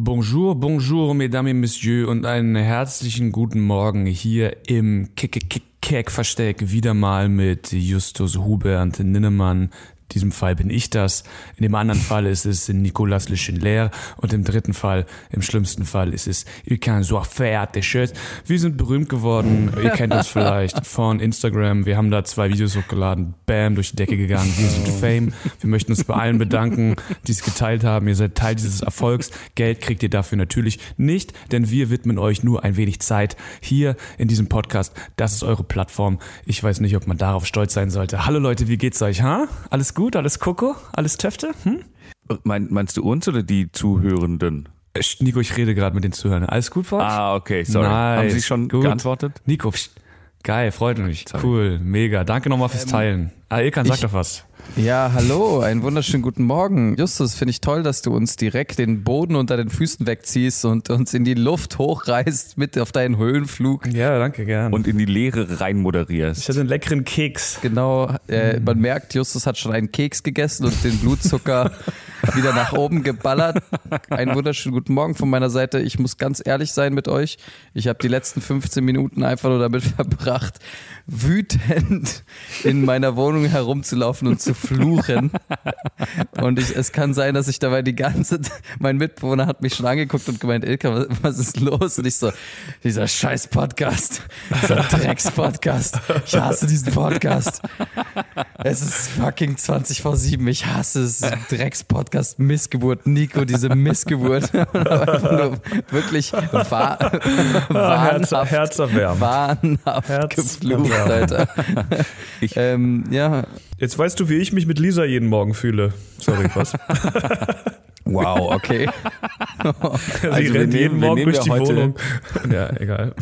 Bonjour, bonjour, mesdames et messieurs und einen herzlichen guten Morgen hier im Kick-Kick-Kick-Versteck. Wieder mal mit Justus Hubert Ninnemann, diesem Fall bin ich das. In dem anderen Fall ist es Nicolas Le Chenler und im dritten Fall, im schlimmsten Fall, ist es Il can so faire des choses. Wir sind berühmt geworden. Ihr kennt uns vielleicht von Instagram. Wir haben da zwei Videos hochgeladen. Bam, durch die Decke gegangen. Wir sind Fame. Wir möchten uns bei allen bedanken, die es geteilt haben. Ihr seid Teil dieses Erfolgs. Geld kriegt ihr dafür natürlich nicht, denn wir widmen euch nur ein wenig Zeit hier in diesem Podcast. Das ist eure Plattform. Ich weiß nicht, ob man darauf stolz sein sollte. Hallo Leute, wie geht's euch? Ha? Alles gut? Alles Koko? Alles Töfte? Hm? Mein, meinst du uns oder die Zuhörenden? Nico, ich rede gerade mit den Zuhörern. Alles gut, Fox? Ah, okay, sorry. Nice, Haben Sie schon gut. geantwortet? Nico, pst. geil, freut mich. Cool, mega. Danke nochmal fürs Teilen. Ah, Ilkan, sag ich- doch was. Ja, hallo, einen wunderschönen guten Morgen. Justus, finde ich toll, dass du uns direkt den Boden unter den Füßen wegziehst und uns in die Luft hochreißt mit auf deinen Höhenflug. Ja, danke, gern. Und in die Leere rein moderierst. ich hatte einen leckeren Keks. Genau, äh, man merkt, Justus hat schon einen Keks gegessen und den Blutzucker wieder nach oben geballert. Einen wunderschönen guten Morgen von meiner Seite. Ich muss ganz ehrlich sein mit euch. Ich habe die letzten 15 Minuten einfach nur damit verbracht, wütend in meiner Wohnung herumzulaufen und zu fluchen. Und ich, es kann sein, dass ich dabei die ganze, mein Mitbewohner hat mich schon angeguckt und gemeint, Ilka, was, was ist los? Und ich so, dieser scheiß Podcast, dieser Drecks-Podcast. Ich hasse diesen Podcast. Es ist fucking 20 vor 7. Ich hasse es. Drecks-Podcast, Missgeburt. Nico, diese Missgeburt. Wirklich wahr, Herz, wahnhaft, herzerwärmend. wahnhaft Herz- geflucht, Alter. Ich- ähm, ja, Jetzt weißt du, wie ich mich mit Lisa jeden Morgen fühle. Sorry, was? wow, okay. Sie wir rennt nehmen- jeden wir Morgen durch die heute- Wohnung. Ja, egal.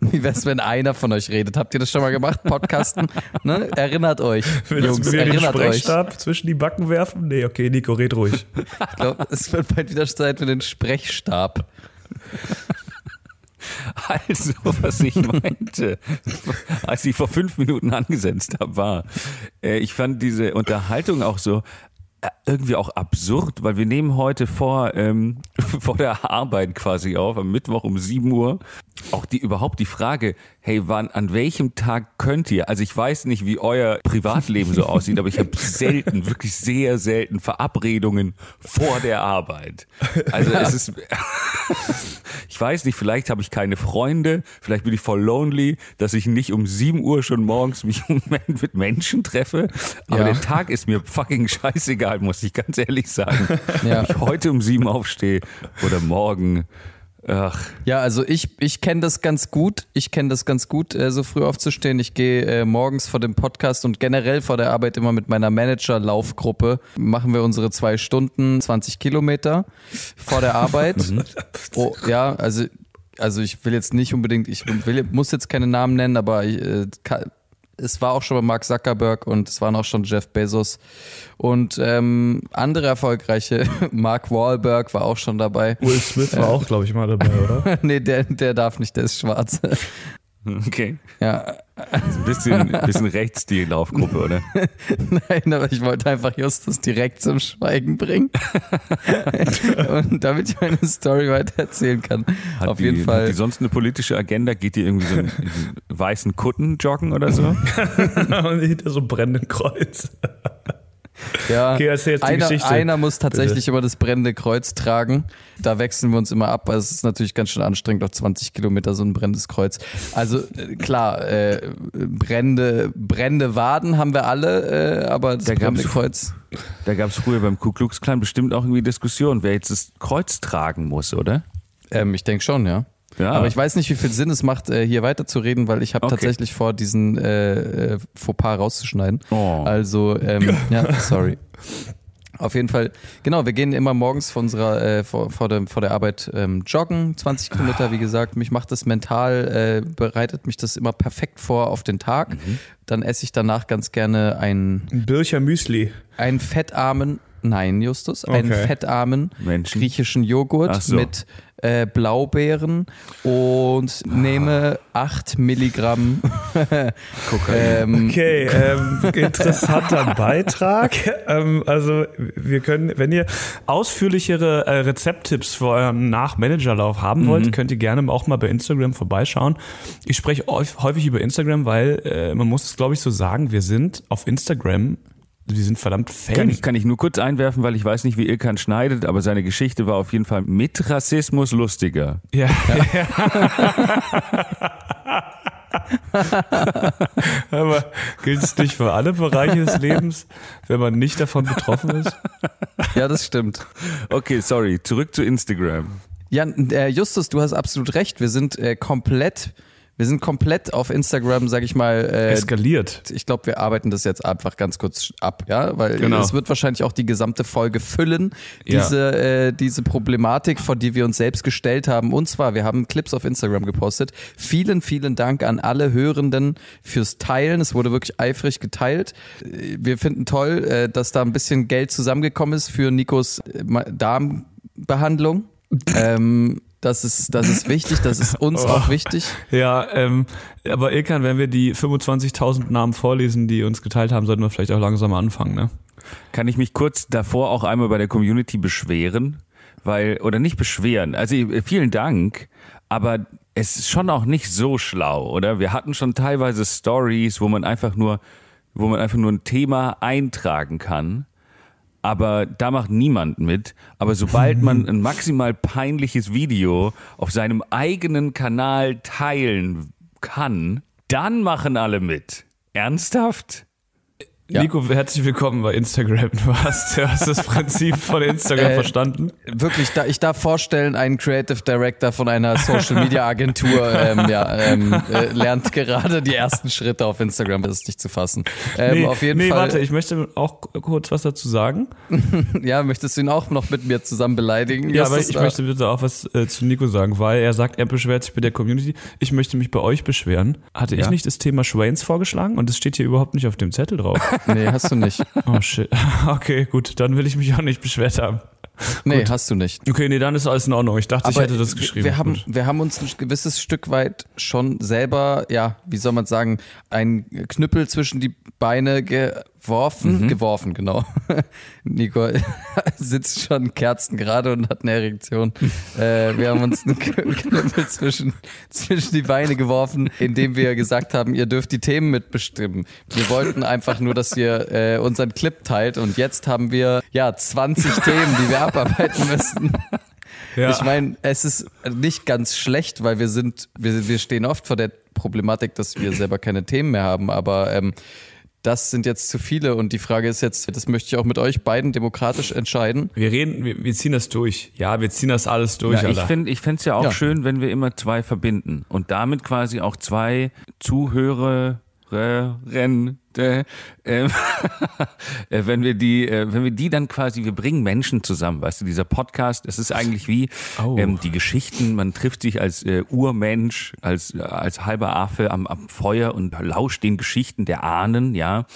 Wie wär's, wenn einer von euch redet? Habt ihr das schon mal gemacht? Podcasten? Ne? Erinnert euch. Willst Jungs, du mir den erinnert euch. Sprechstab zwischen die Backen werfen? Nee, okay, Nico, red ruhig. Ich glaube, es wird bald wieder Zeit für den Sprechstab. Also, was ich meinte, als ich vor fünf Minuten angesetzt habe, war, äh, ich fand diese Unterhaltung auch so irgendwie auch absurd, weil wir nehmen heute vor, ähm, vor der Arbeit quasi auf, am Mittwoch um 7 Uhr. Auch die überhaupt die Frage, hey, wann, an welchem Tag könnt ihr? Also ich weiß nicht, wie euer Privatleben so aussieht, aber ich habe selten, wirklich sehr selten Verabredungen vor der Arbeit. Also es ist, ich weiß nicht, vielleicht habe ich keine Freunde, vielleicht bin ich voll lonely, dass ich nicht um 7 Uhr schon morgens mich mit Menschen treffe. Aber Ja. der Tag ist mir fucking scheißegal, muss ich ganz ehrlich sagen. Ja. Ob ich heute um 7 aufstehe oder morgen. Ach, Ja, also ich, ich kenne das ganz gut. Ich kenne das ganz gut, äh, so früh aufzustehen. Ich gehe äh, morgens vor dem Podcast und generell vor der Arbeit immer mit meiner Manager-Laufgruppe. Machen wir unsere zwei Stunden, 20 Kilometer vor der Arbeit. oh, ja, also, also ich will jetzt nicht unbedingt, ich will, muss jetzt keine Namen nennen, aber ich, äh, ka- es war auch schon bei Mark Zuckerberg und es waren auch schon Jeff Bezos und ähm, andere erfolgreiche, Mark Wahlberg war auch schon dabei. Will Smith war auch, glaube ich, mal dabei, oder? nee, der, der darf nicht, der ist schwarz. okay. ja, Ein bisschen, bisschen rechts die Laufgruppe, oder? nein, aber ich wollte einfach Justus direkt zum Schweigen bringen. Und damit ich meine Story weiter erzählen kann. Hat Auf die, jeden Hat Fall. die sonst eine politische Agenda? Geht die irgendwie so in, in weißen Kutten joggen oder so? Und hinter so einem brennenden Kreuz. Ja, Okay, erzähl jetzt die einer, Geschichte. einer muss tatsächlich immer das brennende Kreuz tragen. Da wechseln wir uns immer ab. Also es ist natürlich ganz schön anstrengend, auf 20 Kilometer so ein brennendes Kreuz. Also äh, klar, äh, brennende, brennende Waden haben wir alle, äh, aber das Da brennende Kreuz. Da gab es früher beim Ku Klux Klan bestimmt auch irgendwie Diskussionen, wer jetzt das Kreuz tragen muss, oder? Ähm, ich denke schon, ja. Ja. Aber ich weiß nicht, wie viel Sinn es macht, äh, hier weiterzureden, weil ich habe Okay. tatsächlich vor, diesen äh, äh, Fauxpas rauszuschneiden. Oh. Also, ähm, ja, sorry. Auf jeden Fall, genau, wir gehen immer morgens vor unserer, äh, vor, vor, der, vor der Arbeit ähm, joggen, 20 Kilometer, wie gesagt. Mich macht das mental, äh, bereitet mich das immer perfekt vor auf den Tag. Mhm. Dann esse ich danach ganz gerne einen, Ein Bircher Müsli. einen fettarmen, nein, Justus, einen Okay. fettarmen Menschen. griechischen Joghurt so. mit äh, Blaubeeren und nehme 8 Milligramm ähm, Okay, ähm, interessanter Beitrag. Ähm, also wir können, wenn ihr ausführlichere äh, Rezepttipps für euren Nach-Managerlauf haben wollt, könnt ihr gerne auch mal bei Instagram vorbeischauen. Ich spreche häufig über Instagram, weil äh, man muss es, glaube ich, so sagen, wir sind auf Instagram wir sind verdammt Fan. Kann ich, kann ich nur kurz einwerfen, weil ich weiß nicht, wie Ilkan schneidet, aber seine Geschichte war auf jeden Fall mit Rassismus lustiger. Ja. aber gilt es nicht für alle Bereiche des Lebens, wenn man nicht davon betroffen ist? Ja, das stimmt. Okay, sorry, zurück zu Instagram. Ja, äh, Justus, du hast absolut recht. Wir sind äh, komplett wir sind komplett auf Instagram, sag ich mal. Äh, Eskaliert. Ich glaube, wir arbeiten das jetzt einfach ganz kurz ab, ja, weil Genau. es wird wahrscheinlich auch die gesamte Folge füllen, Ja. diese, äh, diese Problematik, vor die wir uns selbst gestellt haben. Und zwar, wir haben Clips auf Instagram gepostet. Vielen, vielen Dank an alle Hörenden fürs Teilen. Es wurde wirklich eifrig geteilt. Äh, Wir finden toll, äh, dass da ein bisschen Geld zusammengekommen ist für Nikos äh, Darmbehandlung. ähm, das ist, das ist wichtig, das ist uns auch wichtig. Ja, ähm, aber Ilkan, wenn wir die 25.000 Namen vorlesen, die uns geteilt haben, sollten wir vielleicht auch langsam mal anfangen, ne? Kann ich mich kurz davor auch einmal bei der Community beschweren? Weil, oder nicht beschweren, also äh, vielen Dank, aber es ist schon auch nicht so schlau, oder? Wir hatten schon teilweise Stories, wo man einfach nur, wo man einfach nur ein Thema eintragen kann. Aber da macht niemand mit. Aber sobald man ein maximal peinliches Video auf seinem eigenen Kanal teilen kann, dann machen alle mit. Ernsthaft? Ja. Nico, herzlich willkommen bei Instagram. Du hast, du hast das Prinzip von Instagram Äh, verstanden. Wirklich, da, ich darf vorstellen, ein Creative Director von einer Social Media Agentur ähm, ja, ähm, äh, lernt gerade die ersten Schritte auf Instagram, das ist nicht zu fassen. Ähm, nee, auf jeden nee, Fall. warte, ich möchte auch kurz was dazu sagen. ja, möchtest du ihn auch noch mit mir zusammen beleidigen? Ja, aber ich möchte bitte auch was äh, zu Nico sagen, weil er sagt, er beschwert sich bei der Community. Ich möchte mich bei euch beschweren. Hatte ich Ja. nicht das Thema Schwains vorgeschlagen und es steht hier überhaupt nicht auf dem Zettel drauf. Nee, hast du nicht. Oh shit. Okay, gut, dann will ich mich auch nicht beschwert haben. Nee, hast du nicht. Okay, nee, dann ist alles in Ordnung. Ich dachte, ich hätte das geschrieben. Wir haben, Gut. wir haben uns ein gewisses Stück weit schon selber, ja, wie soll man sagen, ein Knüppel zwischen die Beine geworfen. Mhm. Geworfen, genau. Nico sitzt schon kerzengerade und hat eine Erektion. äh, wir haben uns einen Knüppel zwischen, zwischen die Beine geworfen, indem wir gesagt haben, ihr dürft die Themen mitbestimmen. Wir wollten einfach nur, dass ihr äh, unseren Clip teilt und jetzt haben wir ja 20 Themen, die wir abarbeiten müssen. Ja. Ich meine, es ist nicht ganz schlecht, weil wir sind, wir, wir stehen oft vor der Problematik, dass wir selber keine Themen mehr haben, aber ähm, das sind jetzt zu viele und die Frage ist jetzt, das möchte ich auch mit euch beiden demokratisch entscheiden. wir reden, wir, wir ziehen das durch. Ja, wir ziehen das alles durch, Ja, ich finde ich find's ja auch Ja. schön, wenn wir immer zwei verbinden und damit quasi auch zwei Zuhörerinnen, ähm, äh, wenn wir die, äh, wenn wir die dann quasi, wir bringen Menschen zusammen, weißt du, dieser Podcast, es ist eigentlich wie Oh. ähm, die Geschichten, man trifft sich als äh, Urmensch, als, als halber Affe am, am Feuer und lauscht den Geschichten der Ahnen, ja.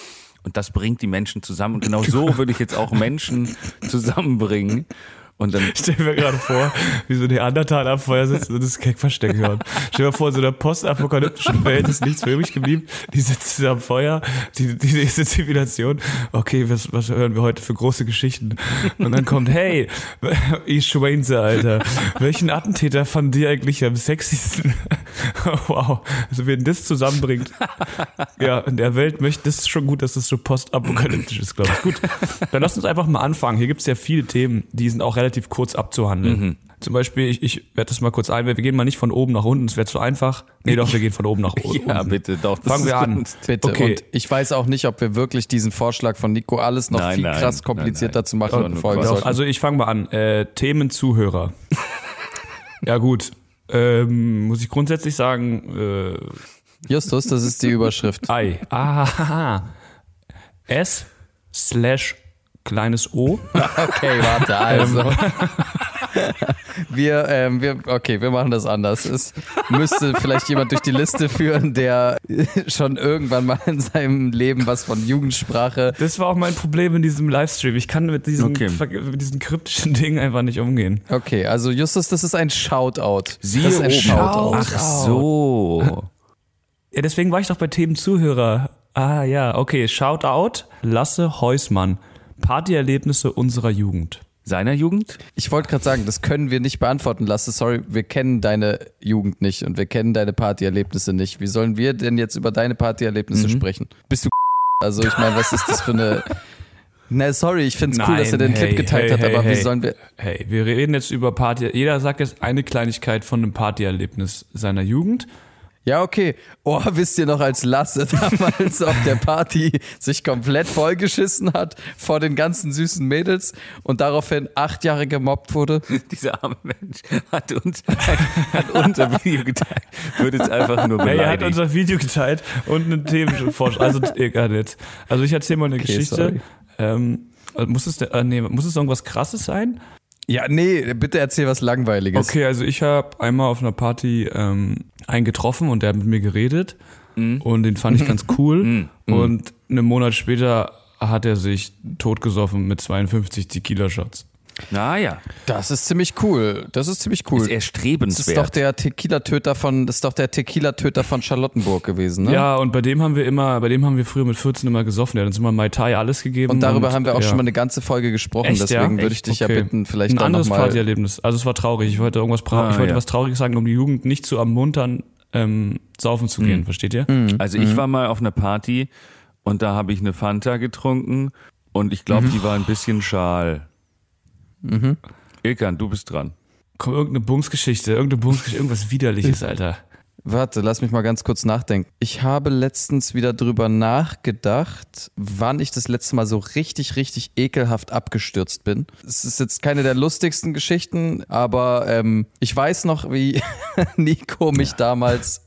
Und das bringt die Menschen zusammen. Und genau so würde ich jetzt auch Menschen zusammenbringen. Und dann stell mir gerade vor, wie so Neandertaler am Feuer sitzen und das Keckversteck hören. Stell dir vor, in so einer postapokalyptischen Welt ist nichts mehr übrig geblieben. Die sitzen am Feuer, die, die nächste Zivilisation. Okay, was, was hören wir heute für große Geschichten? Und dann kommt, hey, ich Schweinse, Alter. Welchen Attentäter fand dir eigentlich am sexiesten? wow. Also, wen das zusammenbringt. Ja, in der Welt möchte, das ist schon gut, dass das so postapokalyptisch ist, glaube ich. Gut, dann lass uns einfach mal anfangen. Hier gibt's ja viele Themen, die sind auch relativ kurz abzuhandeln. Zum Beispiel, ich, ich werde das mal kurz ein, wir gehen mal nicht von oben nach unten, es wäre zu einfach. Nee, doch, wir gehen von oben nach unten. Ja, bitte, doch. das Fangen wir an. Bitte. Okay. Und ich weiß auch nicht, ob wir wirklich diesen Vorschlag von Nico alles noch Nein, viel nein, krass komplizierter nein. zu machen Doch, und folgen sollten. Also ich fange mal an. Äh, Themenzuhörer. ja gut. Ähm, muss ich grundsätzlich sagen, äh, Justus, das ist die Überschrift. Ei. Ah, S slash kleines O. Okay, warte, also. Wir, ähm, wir, okay, wir machen das anders. Es müsste vielleicht jemand durch die Liste führen, der schon irgendwann mal in seinem Leben was von Jugendsprache. Das war auch mein Problem in diesem Livestream. Ich kann mit diesen, Okay. mit diesen kryptischen Dingen einfach nicht umgehen. Okay, also Justus, das ist ein Shoutout. Siehe das ist ein oben. Shoutout. Ach so. Ja, deswegen war ich doch bei Themen Zuhörer. Ah ja, okay. Shoutout Lasse Heusmann. Partyerlebnisse unserer Jugend. Seiner Jugend? Ich wollte gerade sagen, das können wir nicht beantworten lassen. Sorry, wir kennen deine Jugend nicht und wir kennen deine Partyerlebnisse nicht. Wie sollen wir denn jetzt über deine Partyerlebnisse sprechen? Bist du also ich meine, was ist das für eine Na, sorry, ich find's cool, dass er den Nein, Clip hey, geteilt hey, hat, aber hey, wie hey. sollen wir Hey, wir reden jetzt über Party. Jeder sagt jetzt eine Kleinigkeit von einem Partyerlebnis seiner Jugend. Ja, okay. Oh, wisst ihr noch, als Lasse damals auf der Party sich komplett vollgeschissen hat vor den ganzen süßen Mädels und daraufhin acht Jahre gemobbt wurde? Dieser arme Mensch hat uns hat unser Video geteilt. Wird jetzt einfach nur Hey, er hat unser Video geteilt und eine Themenvorschlag. Also, egal jetzt. Also, ich erzähle mal eine Geschichte. sorry. Ähm, muss es, äh, nee, muss es irgendwas Krasses sein? Ja, nee, bitte erzähl was Langweiliges. Okay, also ich habe einmal auf einer Party ähm, einen getroffen und der hat mit mir geredet und den fand ich ganz cool. Und einen Monat später hat er sich totgesoffen mit 52 Tequila-Shots. Naja, Das ist ziemlich cool. Das ist ziemlich cool. ist Das ist erstrebenswert. doch der Tequila-Töter von, das ist doch der Tequila-Töter von Charlottenburg gewesen, ne? Ja, und bei dem haben wir immer, bei dem haben wir früher mit 14 immer gesoffen. Der hat uns immer Mai Tai alles gegeben. Und darüber haben wir auch ja. schon mal eine ganze Folge gesprochen, Echt, ja? deswegen würde ich dich Okay. ja bitten, vielleicht ein anderes. Partyerlebnis. Also es war traurig. Ich wollte irgendwas Ah, ich wollte ja. was Trauriges sagen, um die Jugend nicht zu ermuntern, ähm, saufen zu gehen. Versteht ihr? Also Mhm. ich war mal auf einer Party und da habe ich eine Fanta getrunken und ich glaube, Mhm. die war ein bisschen schal. Mhm. Ilkan, du bist dran. Komm, irgendeine Bumsgeschichte, irgendeine Bumsgeschichte, irgendwas widerliches, Alter. Warte, lass mich mal ganz kurz nachdenken. Ich habe letztens wieder drüber nachgedacht, wann ich das letzte Mal so richtig, richtig ekelhaft abgestürzt bin. Es ist jetzt keine der lustigsten Geschichten, aber ähm, ich weiß noch, wie Nico mich damals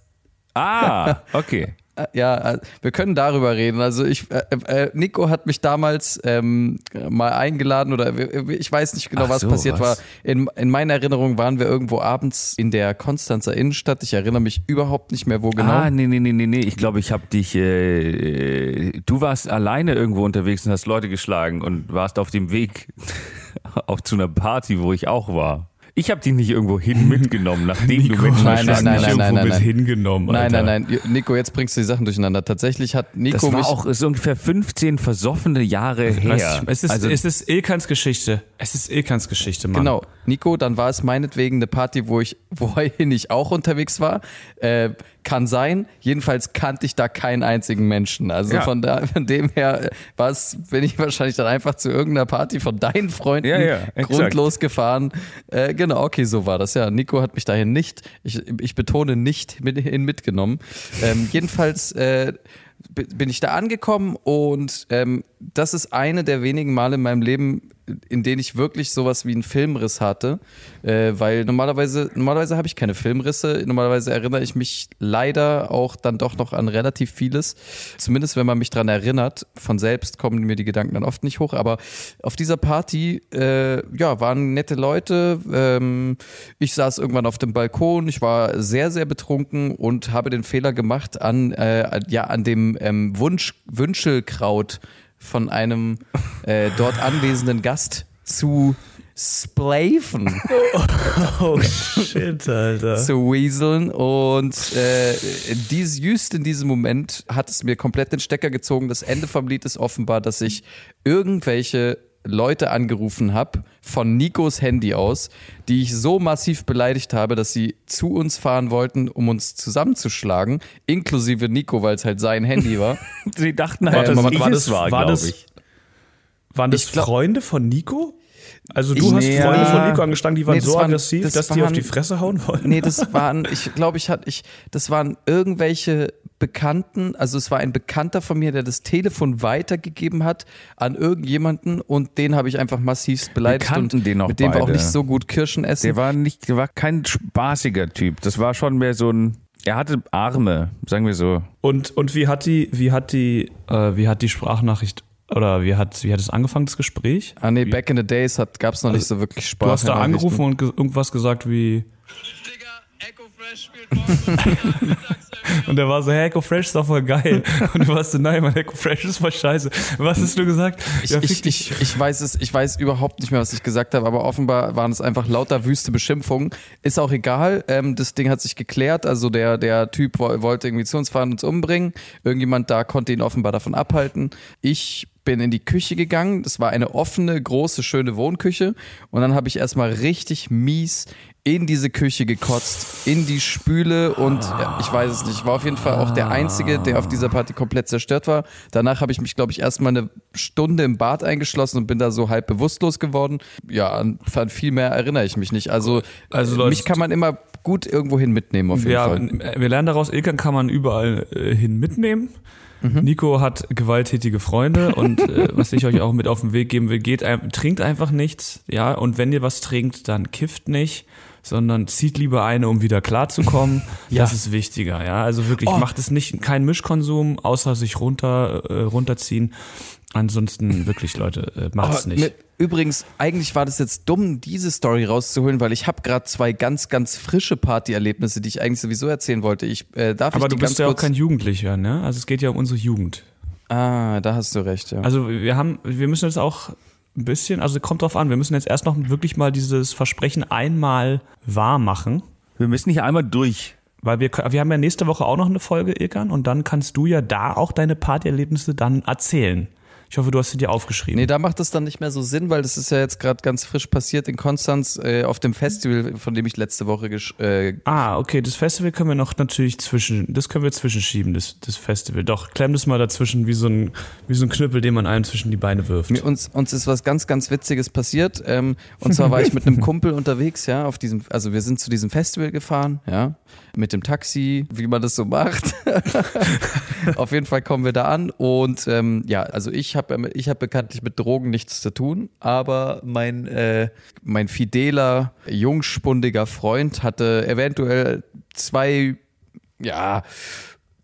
Ah, okay. Äh, Ja, äh, wir können darüber reden. Also ich, äh, äh, Nico hat mich damals ähm, mal eingeladen oder ich weiß nicht genau, Ach was so, passiert was? war. In, in meiner Erinnerung waren wir irgendwo abends in der Konstanzer Innenstadt. Ich erinnere mich überhaupt nicht mehr, wo genau. Ah, nee, nee, nee, nee, nee. Ich glaube, ich habe dich. Äh, du warst alleine irgendwo unterwegs und hast Leute geschlagen und warst auf dem Weg auch zu einer Party, wo ich auch war. Ich habe dich nicht irgendwo hin mitgenommen, nachdem du Menschen nein, nein, nein, nein, irgendwo nein, mit nein. hingenommen, Nein, Alter. nein, nein. Nico, jetzt bringst du die Sachen durcheinander. Tatsächlich hat Nico Das war mich. auch so ungefähr 15 versoffene Jahre her. Es ist, also, es ist Ilkans Geschichte. Es ist Ilkans Geschichte, Mann. Genau, Nico, dann war es meinetwegen eine Party, wo ich, wohin ich auch unterwegs war. Äh, kann sein. Jedenfalls kannte ich da keinen einzigen Menschen. Also Ja. von, da, von dem her äh, war es, bin ich wahrscheinlich dann einfach zu irgendeiner Party von deinen Freunden Ja, ja, grundlos gefahren. Äh, genau, okay, so war das ja. Nico hat mich dahin nicht, ich, ich betone nicht, mit, hin mitgenommen. Ähm, jedenfalls äh, bi- bin ich da angekommen und ähm, das ist eine der wenigen Male in meinem Leben, in denen ich wirklich sowas wie einen Filmriss hatte, äh, weil normalerweise normalerweise habe ich keine Filmrisse. Normalerweise erinnere ich mich leider auch dann doch noch an relativ vieles. Zumindest wenn man mich dran erinnert. Von selbst kommen mir die Gedanken dann oft nicht hoch. Aber auf dieser Party, äh, ja, waren nette Leute. Ähm, ich saß irgendwann auf dem Balkon. Ich war sehr sehr betrunken und habe den Fehler gemacht an äh, ja an dem ähm, Wunsch Wünschelkraut von einem äh, dort anwesenden Gast zu splaven, Oh shit, Alter. zu weaseln und äh, dies, just in diesem Moment hat es mir komplett den Stecker gezogen. Das Ende vom Lied ist offenbar, dass ich irgendwelche Leute angerufen habe von Nikos Handy aus, die ich so massiv beleidigt habe, dass sie zu uns fahren wollten, um uns zusammenzuschlagen, inklusive Nico, weil es halt sein Handy war. sie dachten halt, dass war, das, war, war glaube das, ich. Waren das Ich glaub- Freunde von Nico? Also du Ich- hast Nee, Freunde ja. von Nico angeschlagen, die waren Nee, so waren- aggressiv, das dass die auf waren- die Fresse hauen wollten? Nee, das waren, ich glaube, ich hatte, ich, das waren irgendwelche Bekannten, also es war ein Bekannter von mir, der das Telefon weitergegeben hat an irgendjemanden und den habe ich einfach massivst beleidigt kannten und den auch mit dem wir auch beide. nicht so gut Kirschen essen. Der war nicht, der war kein spaßiger Typ. Das war schon mehr so ein. Er hatte Arme, sagen wir so. Und, und wie hat die, wie hat die, äh, wie hat die Sprachnachricht oder wie hat, wie hat es angefangen, das Gespräch? Ah nee, back in the days gab es noch nicht so wirklich Spaß. Du hast da angerufen und ge irgendwas gesagt wie. Digga, Echo Fresh spielt morgen. Und der war so, hey, Echo Fresh ist doch voll geil. Und du warst so, nein, mein Echo Fresh ist voll scheiße. Was hast du gesagt? Ich, Ja, ich, ich, ich weiß es, ich weiß überhaupt nicht mehr, was ich gesagt habe, aber offenbar waren es einfach lauter wüste Beschimpfungen. Ist auch egal. Ähm, das Ding hat sich geklärt. Also der, der Typ wo- wollte irgendwie zu uns fahren und uns umbringen. Irgendjemand da konnte ihn offenbar davon abhalten. Ich bin in die Küche gegangen. Das war eine offene, große, schöne Wohnküche. Und dann habe ich erstmal richtig mies in diese Küche gekotzt, in die Spüle und ja, ich weiß es nicht. Ich war auf jeden Fall auch der Einzige, der auf dieser Party komplett zerstört war. Danach habe ich mich, glaube ich, erstmal eine Stunde im Bad eingeschlossen und bin da so halb bewusstlos geworden. Ja, an, an viel mehr erinnere ich mich nicht. Also, Also, Leute, mich kann man immer gut irgendwohin mitnehmen, auf jeden Ja, Fall. wir lernen daraus, Ilkan kann man überall äh, hin mitnehmen. Mhm. Nico hat gewalttätige Freunde und äh, was ich euch auch mit auf den Weg geben will, geht trinkt einfach nichts, ja, und wenn ihr was trinkt, dann kifft nicht, sondern zieht lieber eine, um wieder klarzukommen. Ja. Das ist wichtiger, ja. Also wirklich, Oh. macht es nicht, kein Mischkonsum, außer sich runter, äh, runterziehen. Ansonsten wirklich, Leute, äh, macht es Aber nicht. mit- Übrigens, eigentlich war das jetzt dumm, diese Story rauszuholen, weil ich habe gerade zwei ganz, ganz frische Partyerlebnisse, die ich eigentlich sowieso erzählen wollte. Ich äh, darf Aber ich du bist ganz ja auch kein Jugendlicher, ne? Also es geht ja um unsere Jugend. ah, da hast du recht, ja. Also wir haben, wir müssen jetzt auch ein bisschen, also kommt drauf an, wir müssen jetzt erst noch wirklich mal dieses Versprechen einmal wahr machen, Wir müssen hier einmal durch. weil wir, wir haben ja nächste Woche auch noch eine Folge, Ilkan, und dann kannst du ja da auch deine Partyerlebnisse dann erzählen. Ich hoffe, du hast sie dir aufgeschrieben. Nee, da macht es dann nicht mehr so Sinn, weil das ist ja jetzt gerade ganz frisch passiert in Konstanz äh, auf dem Festival, von dem ich letzte Woche gesch äh, Ah, okay, das Festival können wir noch natürlich zwischen, das können wir zwischenschieben, das, das Festival. Doch, klemm das mal dazwischen wie so ein, wie so ein Knüppel, den man einem zwischen die Beine wirft. Mir- Uns, uns ist was ganz, ganz Witziges passiert. Ähm, und zwar war ich mit einem Kumpel unterwegs, ja, auf diesem, also wir sind zu diesem Festival gefahren, ja, mit dem Taxi, wie man das so macht. auf jeden Fall kommen wir da an und ähm, ja, also ich habe ich hab bekanntlich mit Drogen nichts zu tun, aber mein, äh, mein fideler, jungspundiger Freund hatte eventuell zwei, ja,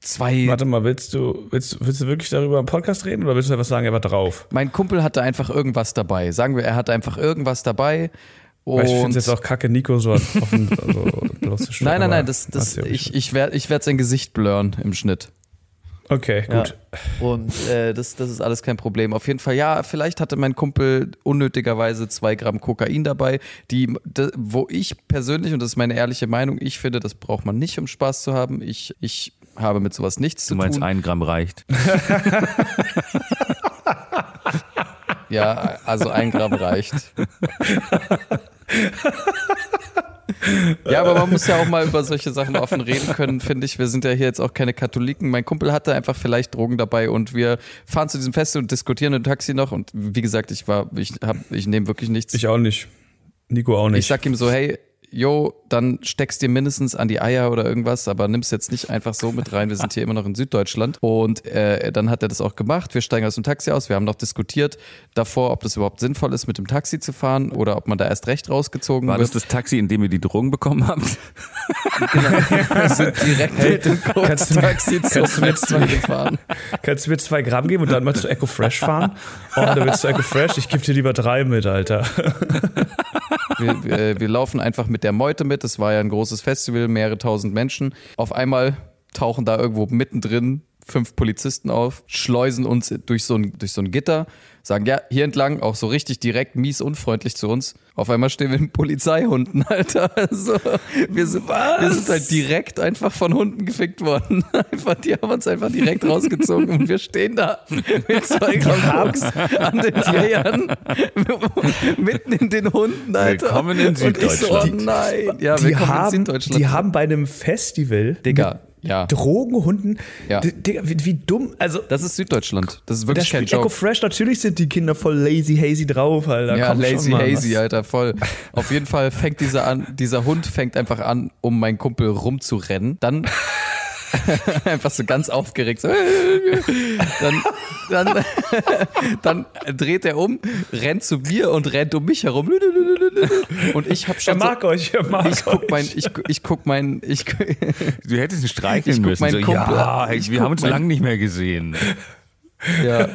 zwei Warte mal, willst du, willst, willst du wirklich darüber im Podcast reden oder willst du einfach sagen, er war drauf? Mein Kumpel hatte einfach irgendwas dabei. Sagen wir, er hatte einfach irgendwas dabei. Weil ich finde es jetzt auch kacke, Nico so offen also, bloßzustellen, nein, nein, nein, das, das, du ich, ich werde ich werd sein Gesicht blurren im Schnitt. Okay, gut. Ja. Und äh, das, das ist alles kein Problem. Auf jeden Fall, ja, vielleicht hatte mein Kumpel unnötigerweise zwei Gramm Kokain dabei, die, de, wo ich persönlich, und das ist meine ehrliche Meinung, ich finde, das braucht man nicht, um Spaß zu haben. Ich, ich habe mit sowas nichts Du zu meinst, tun. ein Gramm reicht. Ja, also ein Gramm reicht. Ja, aber man muss ja auch mal über solche Sachen offen reden können, finde ich. Wir sind ja hier jetzt auch keine Katholiken. Mein Kumpel hatte einfach vielleicht Drogen dabei und wir fahren zu diesem Fest und diskutieren im Taxi noch. Und wie gesagt, ich war, ich hab, ich nehme wirklich nichts. Ich auch nicht. Nico auch nicht. Ich sag ihm so, hey, yo, dann steckst dir mindestens an die Eier oder irgendwas, aber nimm's jetzt nicht einfach so mit rein. Wir sind hier immer noch in Süddeutschland. Und äh, dann hat er das auch gemacht. Wir steigen aus dem Taxi aus. Wir haben noch diskutiert davor, ob das überhaupt sinnvoll ist, mit dem Taxi zu fahren oder ob man da erst recht rausgezogen War das wird. das Taxi, in dem ihr die Drogen bekommen habt? Wir sind direkt mit dem kannst du mir- Kurztaxi zum kannst du mir zwei- gefahren. Kannst du mir zwei Gramm geben und dann mal zu Echo Fresh fahren? Oh, da willst du Echo Fresh? Ich gebe dir lieber drei mit, Alter. Wir, wir, wir laufen einfach mit der Meute mit. Es war ja ein großes Festival, mehrere tausend Menschen. Auf einmal tauchen da irgendwo mittendrin fünf Polizisten auf, schleusen uns durch so ein, durch so ein Gitter, sagen, ja, hier entlang, auch so richtig direkt, mies, unfreundlich zu uns. Auf einmal stehen wir mit Polizeihunden, Alter. Also, wir, sind, wir sind halt direkt einfach von Hunden gefickt worden. Einfach, die haben uns einfach direkt rausgezogen und wir stehen da mit zwei Gramm an den Eiern, mitten in den Hunden, Alter. Willkommen in Und ich so, oh Süddeutschland. nein. Ja, Die willkommen in haben, Süddeutschland. die haben bei einem Festival Digga, ja. Drogenhunden. Ja. Digga, wie, wie dumm. Also, Das ist Süddeutschland. Das ist da wirklich kein spielt Echo Joke. Fresh. Natürlich sind die Kinder voll lazy hazy drauf, Alter. Ja, Komm lazy mal, hazy, was- Alter, voll. Auf jeden Fall fängt dieser an, dieser Hund fängt einfach an, um meinen Kumpel rumzurennen. Dann einfach so ganz aufgeregt. So, dann, dann, dann dreht er um, rennt zu mir und rennt um mich herum. Und ich hab Er schon mag euch, er mag so, ich guck euch. mein, ich, ich guck mein, ich, Du hättest ihn streicheln Ich guck müssen. meinen So, Kumpel ja. Ich wir guck haben uns lange nicht mehr gesehen. ja.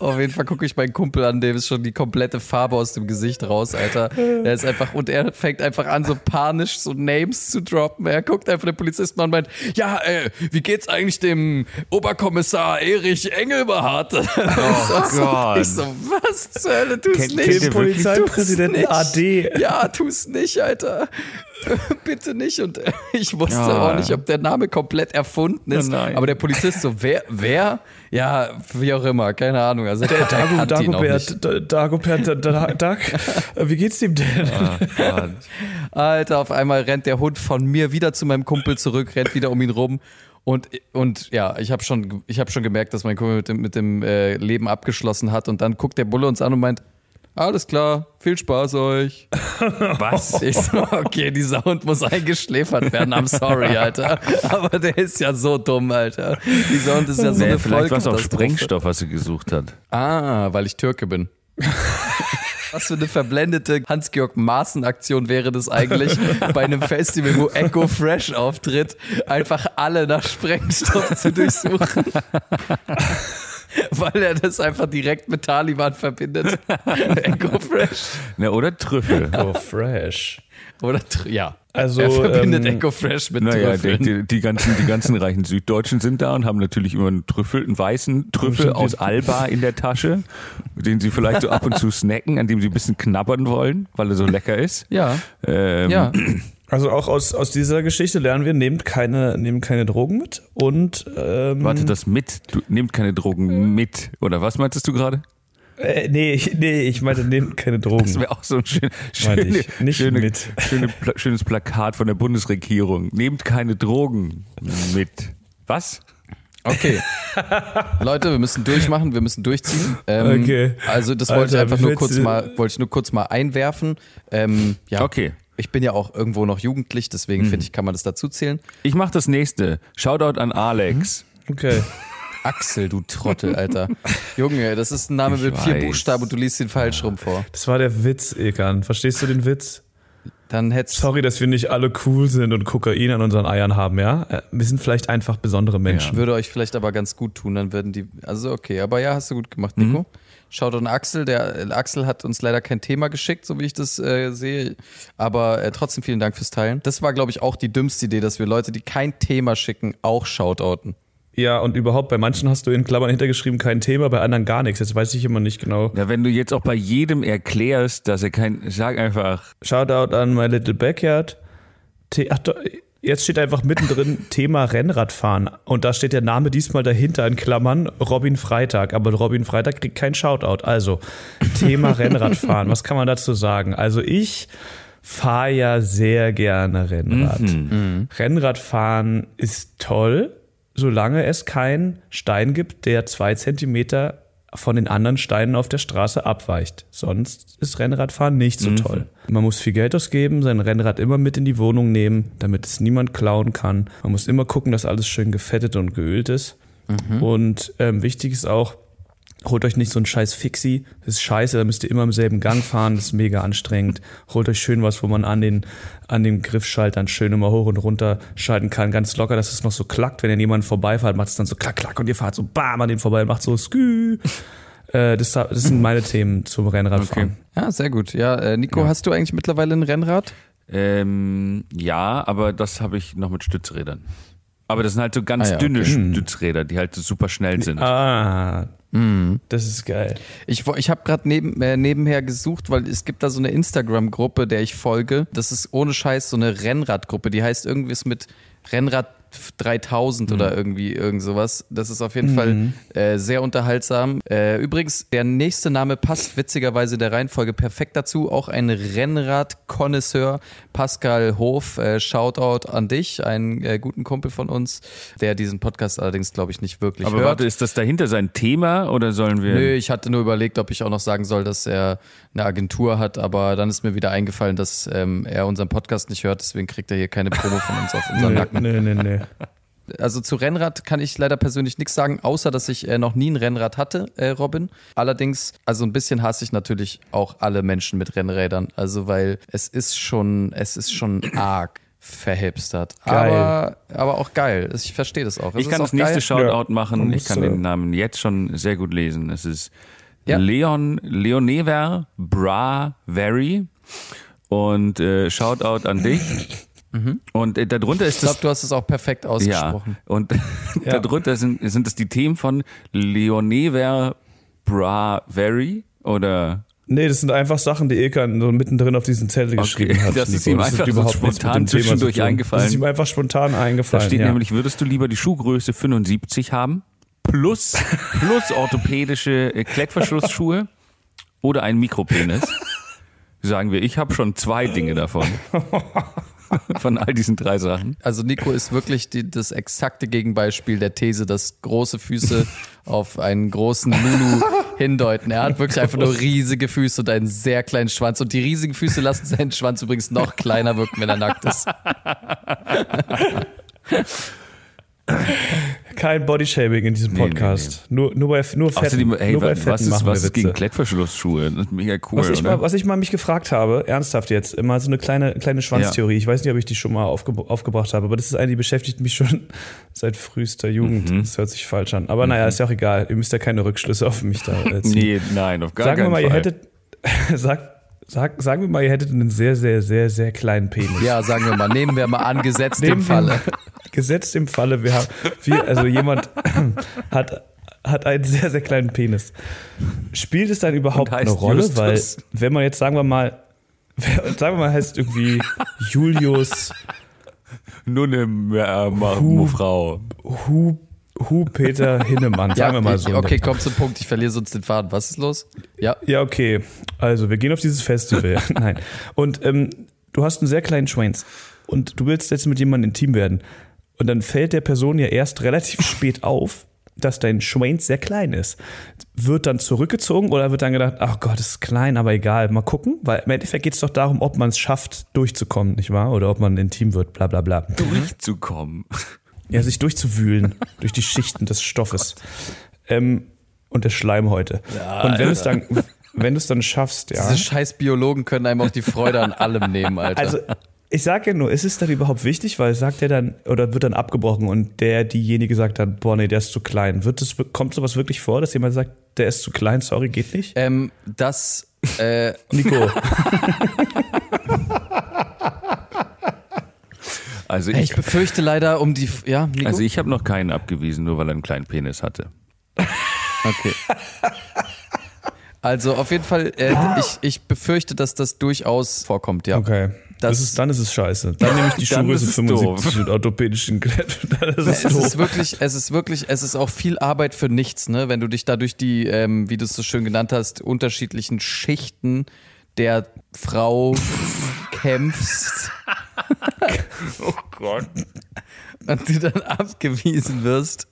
Auf jeden Fall gucke ich meinen Kumpel an, dem ist schon die komplette Farbe aus dem Gesicht raus, Alter. Er ist einfach, und er fängt einfach an, so panisch so Names zu droppen. Er guckt einfach den Polizisten an und meint, ja, äh, wie geht's eigentlich dem Oberkommissar Erich Engelbehardt? Oh Gott. Ich so, was zur Hölle, tu's Kennt- nicht. wirklich- Polizeipräsidenten. AD. Ja, tu's nicht, Alter. Bitte nicht. Und ich wusste Ja. auch nicht, ob der Name komplett erfunden ist. Nein. aber der Polizist so, wer, wer? Ja, wie auch immer, keine Ahnung. Also der, Dago. Dagobert, Dagobert, D- D- Dag, Äh, wie geht's ihm denn? Gott. Alter, auf einmal rennt der Hund von mir wieder zu meinem Kumpel zurück, rennt wieder um ihn rum. Und, und ja, ich habe schon, ich hab schon gemerkt, dass mein Kumpel mit dem, mit dem äh, Leben abgeschlossen hat. Und dann guckt der Bulle uns an und meint, alles klar, viel Spaß euch. Was? Ich so, okay, dieser Hund muss eingeschläfert werden. I'm sorry, Alter. Aber der ist ja so dumm, Alter. Dieser Hund ist ja so Nee, eine vielleicht auch Vollkatastrophe. Sprengstoff, was sie gesucht hat. Ah, weil ich Türke bin. Was für eine verblendete Hans-Georg Maaßen-Aktion wäre das eigentlich, bei einem Festival, wo Echo Fresh auftritt, einfach alle nach Sprengstoff zu durchsuchen. Weil er das einfach direkt mit Taliban verbindet. Echo Fresh. Na, oder Trüffel. Oh, fresh. Oder, Tr- ja. Also, er verbindet ähm, Echo Fresh mit Naja, die, Trüffeln. die, die, ganzen, die ganzen reichen Süddeutschen sind da und haben natürlich immer einen Trüffel, einen weißen Trüffel aus Alba in der Tasche, den sie vielleicht so ab und zu snacken, an dem sie ein bisschen knabbern wollen, weil er so lecker ist. Ja, Ähm, ja. Also auch aus, aus dieser Geschichte lernen wir, nehmt keine, nehmt keine Drogen mit und ähm, Warte, das mit. Du nehmt keine Drogen mit. Oder was meintest du gerade? äh, nee, ich- nee, ich meinte, nehmt keine Drogen. Das wäre auch so ein schön, schöne, schöne, mit. Schöne, schönes Plakat von der Bundesregierung. Nehmt keine Drogen mit. Was? Okay. Leute, wir müssen durchmachen, wir müssen durchziehen. Ähm, Okay. Also das wollte Alter, ich einfach nur kurz mal, wollte ich nur kurz mal einwerfen. Ähm, ja. Okay. Ich bin ja auch irgendwo noch jugendlich, deswegen Mhm. finde ich, kann man das dazu zählen. Ich mach das nächste. Shoutout an Alex. Okay. Axel, du Trottel, Alter. Junge, das ist ein Name Ich mit vier weiß. Buchstaben und du liest ihn falsch rum vor. Das war der Witz, Ekan. Verstehst du den Witz? Dann hättest Sorry, dass wir nicht alle cool sind und Kokain an unseren Eiern haben, ja? Äh, Wir sind vielleicht einfach besondere Menschen. würde euch vielleicht aber ganz gut tun, dann würden die. Also okay, aber ja, hast du gut gemacht, Nico. Schaut an Axel, der äh, Axel hat uns leider kein Thema geschickt, so wie ich das äh, sehe. Aber äh, trotzdem vielen Dank fürs Teilen. Das war, glaube ich, auch die dümmste Idee, dass wir Leute, die kein Thema schicken, auch shoutouten. Ja, und überhaupt, bei manchen hast du in Klammern hintergeschrieben kein Thema, bei anderen gar nichts. Jetzt weiß ich immer nicht genau. Ja, wenn du jetzt auch bei jedem erklärst, dass er kein, sag einfach, Shoutout an My Little Backyard. The Ach, doch, jetzt steht einfach mittendrin Thema Rennradfahren. Und da steht der Name diesmal dahinter in Klammern Robin Freitag. Aber Robin Freitag kriegt kein Shoutout. Also, Thema Rennradfahren. Was kann man dazu sagen? Also, ich fahre ja sehr gerne Rennrad. Rennradfahren ist toll, solange es keinen Stein gibt, der zwei Zentimeter von den anderen Steinen auf der Straße abweicht. Sonst ist Rennradfahren nicht so toll. Man muss viel Geld ausgeben, sein Rennrad immer mit in die Wohnung nehmen, damit es niemand klauen kann. Man muss immer gucken, dass alles schön gefettet und geölt ist. Und ähm, wichtig ist auch, Holt euch nicht so einen scheiß Fixie. Das ist scheiße, da müsst ihr immer im selben Gang fahren, das ist mega anstrengend. Holt euch schön was, wo man an den, an den Griffschaltern schön immer hoch und runter schalten kann, ganz locker, dass es noch so klackt. Wenn ihr jemanden vorbeifahrt, macht es dann so klack, klack und ihr fahrt so bam an den vorbei und macht so skü. Äh, das, das sind meine Themen zum Rennradfahren. Ja, sehr gut. Ja, äh, Nico, hast du eigentlich mittlerweile ein Rennrad? ähm, ja, aber das habe ich noch mit Stützrädern. Aber das sind halt so ganz Ah ja, dünne okay. Stützräder, die halt so super schnell sind. Ah, das ist geil. Ich, ich habe gerade neben, äh, nebenher gesucht, weil es gibt da so eine Instagram-Gruppe, der ich folge. Das ist ohne Scheiß so eine Rennradgruppe. Die heißt irgendwas mit Rennrad 3000 oder irgendwie irgend sowas. Das ist auf jeden Fall äh, sehr unterhaltsam. Äh, übrigens, der nächste Name passt witzigerweise der Reihenfolge perfekt dazu. Auch ein Rennrad-Konnoisseur, Pascal Hof. Äh, Shoutout an dich, einen äh, guten Kumpel von uns, der diesen Podcast allerdings, glaube ich, nicht wirklich aber hört. warte, ist das dahinter sein Thema oder sollen wir. Nö, ich hatte nur überlegt, ob ich auch noch sagen soll, dass er eine Agentur hat, aber dann ist mir wieder eingefallen, dass ähm, er unseren Podcast nicht hört, deswegen kriegt er hier keine Promo von uns auf unseren Nacken. nee, nee, Also zu Rennrad kann ich leider persönlich nichts sagen, außer dass ich äh, noch nie ein Rennrad hatte, äh, Robin. Allerdings, also ein bisschen hasse ich natürlich auch alle Menschen mit Rennrädern, also weil es ist schon, es ist schon arg. verhipstert. Geil. Aber, aber auch geil. Ich verstehe das auch. Es Ich kann das nächste geil. Shoutout machen. Man Ich kann äh, den Namen jetzt schon sehr gut lesen. Es ist Ja. Leon Leonever Bra Very und äh, Shoutout an dich. Und äh, darunter ist Ich das glaube, du hast es auch perfekt ja ausgesprochen. und darunter sind sind es die Themen von Leonever Bra Very oder Nee, das sind einfach Sachen, die Ilkan so mittendrin auf diesen Zettel geschrieben hat. das ist Nico. ihm hat einfach so spontan Thema zwischendurch eingefallen. Das ist ihm einfach spontan da eingefallen. steht ja. nämlich würdest du lieber die Schuhgröße 75 haben plus plus orthopädische äh, Klettverschlussschuhe oder ein Mikropenis? Sagen wir, ich habe schon zwei Dinge davon. Von all diesen drei Sachen. Also Nico ist wirklich die, das exakte Gegenbeispiel der These, dass große Füße auf einen großen Lulu hindeuten. Er hat wirklich einfach nur riesige Füße und einen sehr kleinen Schwanz. Und die riesigen Füße lassen seinen Schwanz übrigens noch kleiner wirken, wenn er nackt ist. Kein Bodyshaming in diesem Nee, nee, Podcast. Nur, nur bei, nur fetten, Außerdem, hey, nur bei was, fetten was ist, machen was wir ist gegen. Klettverschlussschuhe? Das ist mega cool, Was ich, oder? mal, was ich mal mich gefragt habe, ernsthaft jetzt, mal so eine kleine, kleine Schwanztheorie. Ich weiß nicht, ob ich die schon mal aufge aufgebracht habe, aber das ist eine, die beschäftigt mich schon seit frühester Jugend. Mhm. Das hört sich falsch an. Aber naja, ist ja auch egal. Ihr müsst ja keine Rückschlüsse auf mich da äh, ziehen. nee, nein, auf gar Sagen wir keinen mal, Fall. ihr hättet, sag, sag, sagen wir mal, ihr hättet einen sehr, sehr, sehr, sehr kleinen Penis. Ja, sagen wir mal, nehmen wir mal an, gesetzt im wir Falle. Gesetzt im Falle, wir haben, wir, also jemand hat, hat einen sehr, sehr kleinen Penis. Spielt es dann überhaupt eine Rolle? Justus. Weil, wenn man jetzt, sagen wir mal, sagen wir mal, heißt irgendwie Julius Nur eine äh, Ma- Hu- Frau. Hu, Hu Peter Hinnemann, sagen wir mal so. Okay, komm zum Punkt, ich verliere sonst den Faden. Was ist los? Ja. Ja, okay. Also, wir gehen auf dieses Festival. Nein. Und ähm, du hast einen sehr kleinen Schwanz. Und du willst jetzt mit jemandem intim werden. Und dann fällt der Person ja erst relativ spät auf, dass dein Schwanz sehr klein ist. Wird dann zurückgezogen oder wird dann gedacht, ach Gott, ist klein, aber egal, mal gucken? Weil im Endeffekt geht es doch darum, ob man es schafft, durchzukommen, nicht wahr? Oder ob man intim wird, bla bla bla. Durchzukommen. Ja, sich durchzuwühlen durch die Schichten des Stoffes. ähm, und der Schleimhäute. und wenn du es dann, wenn du es dann schaffst, ja. Diese scheiß Biologen können einem auch die Freude an allem nehmen, Alter. Also, ich sage ja nur, ist es dann überhaupt wichtig, weil sagt er dann oder wird dann abgebrochen und der diejenige sagt dann, boah, nee, der ist zu klein. Wird das, kommt sowas wirklich vor, dass jemand sagt, der ist zu klein, sorry, geht nicht? ähm, das, äh, Nico, Also ich ich, befürchte leider um die, ja, Nico? also ich habe noch keinen abgewiesen, nur weil er einen kleinen Penis hatte. Okay. Also auf jeden Fall, äh, ich, ich befürchte, dass das durchaus vorkommt, ja. okay. Das, Das- ist, dann ist es scheiße. Dann nehme ich die Schuhgröße ist es 75 mit orthopädischen Klett. Dann ist es Es ist wirklich, es ist wirklich, es ist auch viel Arbeit für nichts, ne? Wenn du dich da durch die, ähm, wie du es so schön genannt hast, unterschiedlichen Schichten der Frau kämpfst Oh Gott. und du dann abgewiesen wirst,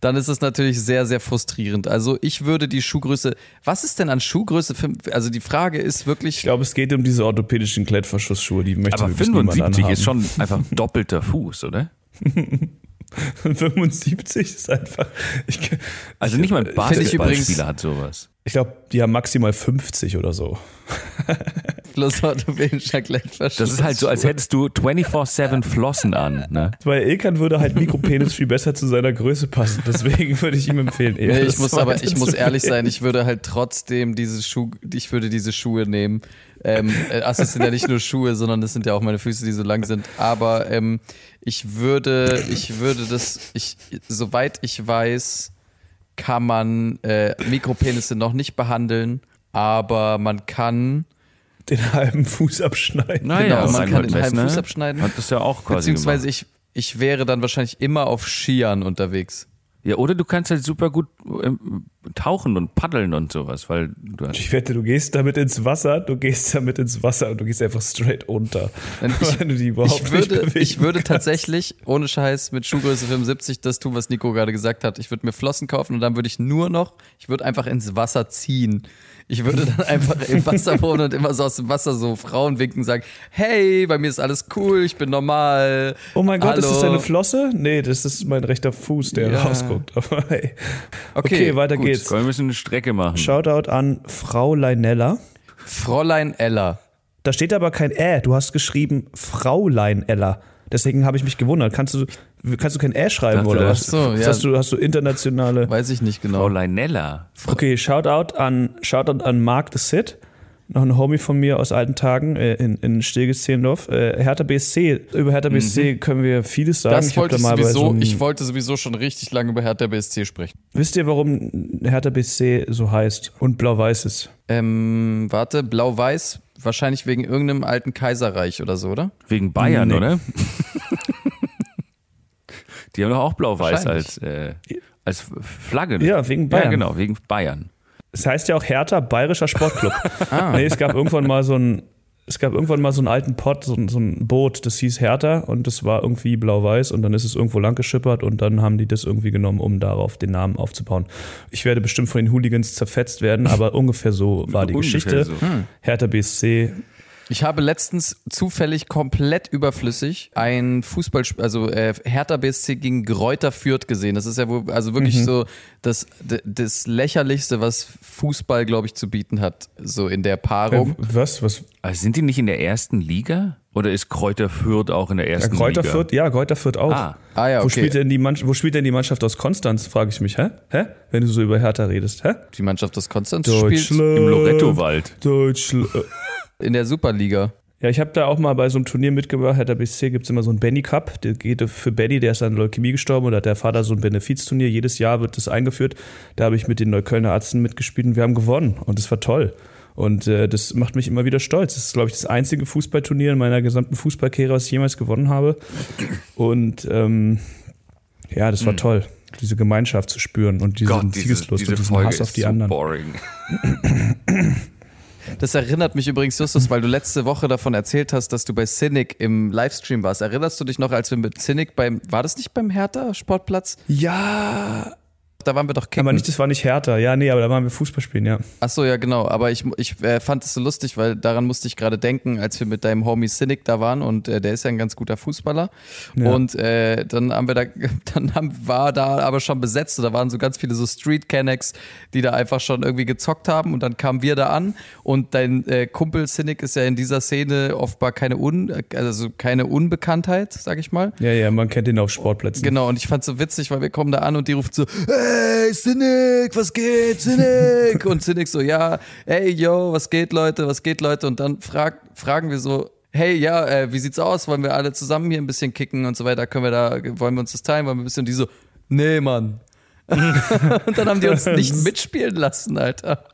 dann ist es natürlich sehr, sehr frustrierend. Also ich würde die Schuhgröße, was ist denn an Schuhgröße, für, also die Frage ist Ich wirklich, glaube, es geht um diese orthopädischen Klettverschlussschuhe, die möchte Aber wirklich niemand 75 ist schon einfach doppelter Fuß, oder? 75 ist einfach. Ich, Also nicht mal ein ich Basketballspieler hat sowas. ich glaube, die haben maximal 50 oder so. plus orthopädischer Klettverschluss. Das ist halt so, als hättest du 24-7 Flossen an. Ne? Weil Ilkan würde halt Mikropenis viel besser zu seiner Größe passen. Deswegen würde ich ihm empfehlen. eher Nee, ich das muss aber, ich muss ehrlich sein, ich würde halt trotzdem diese Schuhe, ich würde diese Schuhe nehmen. Ähm, äh, also es sind ja nicht nur Schuhe, sondern es sind ja auch meine Füße, die so lang sind. Aber ähm, ich würde, ich würde das, ich, soweit ich weiß, kann man äh, Mikropenisse noch nicht behandeln, aber man kann, Den halben Fuß abschneiden. Naja, Genau, man kann den halben Fuß abschneiden. Hat das ja auch quasi beziehungsweise gemacht. ich, ich wäre dann wahrscheinlich immer auf Skiern unterwegs. Ja, oder du kannst halt super gut ähm, tauchen und paddeln und sowas, weil du hast Ich wette, du gehst damit ins Wasser, du gehst damit ins Wasser und du gehst einfach straight unter. Ich- Weil du die überhaupt ich würde, nicht ich würde kannst. tatsächlich ohne Scheiß mit Schuhgröße 75 das tun, was Nico gerade gesagt hat. Ich würde mir Flossen kaufen und dann würde ich nur noch, ich würde einfach ins Wasser ziehen. Ich würde dann einfach im Wasser wohnen und immer so aus dem Wasser so Frauen winken und sagen, hey, bei mir ist alles cool, ich bin normal. Oh mein Gott, ist das Hallo. deine Flosse? Nee, das ist mein rechter Fuß, der Ja. rausguckt. Aber hey. Okay, Okay, weiter gut. geht's. Komm, wir müssen eine Strecke machen. Shoutout an Frau Leinella. Fräulein Ella. Da steht aber kein Ä. Du hast geschrieben Fraulein Ella. Deswegen habe ich mich gewundert. Kannst du, kannst du kein Ä schreiben Dachte, oder das- was? so, ja. Hast du, hast du internationale. Weiß ich nicht genau. Frau Leinella. Okay, Shoutout an, Shoutout an Mark the Sid. Noch ein Homie von mir aus alten Tagen äh, in, in Stegels-Zehlendorf. Äh, Hertha BSC. Über Hertha BSC können wir vieles sagen. Das Ich wollte ich, da sowieso, so ich wollte sowieso schon richtig lange über Hertha BSC sprechen. Wisst ihr, warum Hertha BSC so heißt und blau-weiß ist? Ähm, warte, Blau-Weiß, wahrscheinlich wegen irgendeinem alten Kaiserreich oder so, oder? Wegen Bayern, Nee. oder? Die haben doch auch blau-weiß als, äh, als Flagge. Ja, wegen Bayern. Ja, genau, wegen Bayern. Es heißt ja auch Hertha Bayerischer Sportclub. Ah. Nee, es gab irgendwann mal so ein, es gab irgendwann mal so einen alten Pott, so, ein- so ein Boot, das hieß Hertha und das war irgendwie blau-weiß und dann ist es irgendwo lang geschippert und dann haben die das irgendwie genommen, um darauf den Namen aufzubauen. Ich werde bestimmt von den Hooligans zerfetzt werden, aber ungefähr so war die Ungefähr Geschichte. so. Hertha BSC. Ich habe letztens zufällig komplett überflüssig ein Fußballspiel, also äh, Hertha BSC gegen Gräuter Fürth gesehen. Das ist ja wohl, also wirklich Mhm. so das, das lächerlichste, was Fußball, glaube ich, zu bieten hat, so in der Äh, Paarung. was? Was? Also sind die nicht in der ersten Liga? Oder ist Kräuter Fürth auch in der Ja, ersten Kräuter Liga? Fürth, ja, Kräuter Fürth auch. Ah. Ah ja, Wo, okay. spielt denn die Mannschaft, wo spielt denn die Mannschaft aus Konstanz, frage ich mich, hä? Hä? Wenn du so über Hertha redest, hä? Die Mannschaft aus Konstanz spielt Im Loretto-Wald. Deutschland. in der Superliga. Ja, ich habe da auch mal bei so einem Turnier mitgemacht. Hertha BSC gibt's immer so einen Benny Cup. Der geht für Benny, der ist an Leukämie gestorben und hat der Vater so ein Benefizturnier. Jedes Jahr wird das eingeführt. Da habe ich mit den Neuköllner Ärzten mitgespielt und wir haben gewonnen. Und das war toll. Und äh, das macht mich immer wieder stolz. Das ist, glaube ich, das einzige Fußballturnier in meiner gesamten Fußballkarriere, was ich jemals gewonnen habe. Und ähm, ja, das war toll, diese Gemeinschaft zu spüren und diesen Gott, diese, Siegeslust diese und diesen Folge Hass auf ist die so anderen. boring. Das erinnert mich übrigens, Justus, weil du letzte Woche davon erzählt hast, dass du bei Cynic im Livestream warst. Erinnerst du dich noch, als wir mit Cynic beim, war das nicht beim Hertha Sportplatz? Ja, Da waren wir doch kicken. aber nicht, das war nicht Hertha. Ja, nee, aber da waren wir Fußball spielen, ja. Ach so, ja, genau. Aber ich, ich äh, fand es so lustig, weil daran musste ich gerade denken, als wir mit deinem Homie Cynic da waren und äh, der ist ja ein ganz guter Fußballer. Ja. Und äh, dann haben wir da, dann haben, war da aber schon besetzt und da waren so ganz viele so Street Connects, die da einfach schon irgendwie gezockt haben und dann kamen wir da an und dein äh, Kumpel Cynic ist ja in dieser Szene offenbar keine Un, also keine Unbekanntheit, sag ich mal. Ja, ja, man kennt ihn auf Sportplätzen. Genau, und ich fand's so witzig, weil wir kommen da an und die ruft so, hey, Cynic, was geht, Cynic? Und Cynic so, ja, hey, yo, was geht, Leute, was geht, Leute? Und dann frag, fragen wir so, hey, ja, äh, wie sieht's aus? Wollen wir alle zusammen hier ein bisschen kicken und so weiter? Können wir da, wollen wir uns das teilen? Wollen wir ein bisschen? Und die so, nee, Mann. und dann haben die uns nicht mitspielen lassen, Alter.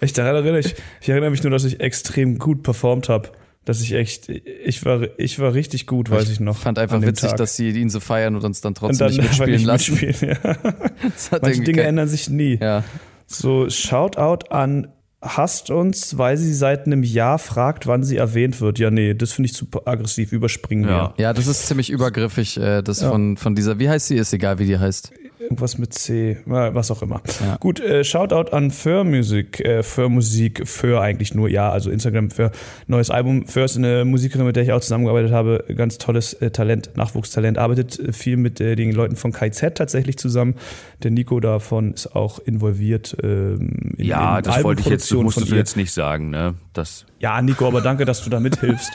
Ich daran erinnere ich, ich erinnere mich nur, dass ich extrem gut performt habe. Dass ich echt, ich war, ich war richtig gut, weiß ich noch. Fand einfach witzig, Tag. dass sie ihn so feiern und uns dann und trotzdem dann nicht mitspielen nicht lassen. mitspielen. Ja. Das hat Manche Dinge kein- ändern sich nie. Ja. So, Shoutout an hasst uns, weil sie seit einem Jahr fragt, wann sie erwähnt wird. Ja, nee, das finde ich super aggressiv. Überspringen Ja. wir. Ja, das ist ziemlich übergriffig, äh, das von, von dieser, wie heißt sie? Ist egal, wie die heißt. Irgendwas mit C, was auch immer. Ja. Gut, äh, Shoutout an För Music, äh, Musik, För eigentlich nur, ja, also Instagram für neues Album. För ist eine Musikerin, mit der ich auch zusammengearbeitet habe, ganz tolles äh, Talent, Nachwuchstalent, arbeitet äh, viel mit äh, den Leuten von KZ tatsächlich zusammen. Der Nico davon ist auch involviert ähm, in, Ja, in das wollte ich jetzt, das Albumproduktion musst von du jetzt nicht sagen, ne? Das, Ja, Nico, aber danke, dass du da mithilfst.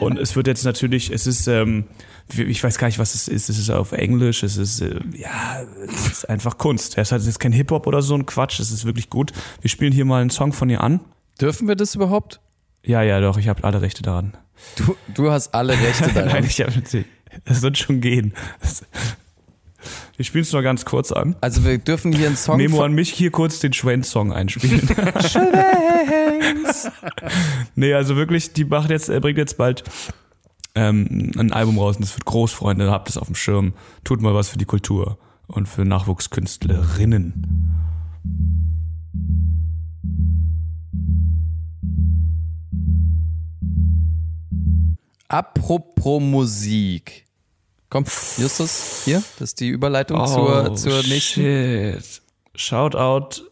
Und es wird jetzt natürlich, es ist, ähm, ich weiß gar nicht, was es ist. Es ist auf Englisch, es ist, äh, ja, es ist einfach Kunst. Es ist kein Hip-Hop oder so ein Quatsch, es ist wirklich gut. Wir spielen hier mal einen Song von ihr an. Dürfen wir das überhaupt? Ja, ja, doch, ich habe alle Rechte daran. Du, du hast alle Rechte daran. Nein, ich habe, das wird schon gehen. Wir spielen es nur ganz kurz an. Also wir dürfen hier einen Song Memo an mich, hier kurz den Schwenz-Song einspielen. nee, also wirklich, die macht jetzt, er bringt jetzt bald ähm, ein Album raus und das wird groß, Freunde. Habt es auf dem Schirm. Tut mal was für die Kultur und für Nachwuchskünstlerinnen. Apropos Musik. Komm, Justus, hier, das ist die Überleitung zur, zur nächsten. Oh, Shit. Shoutout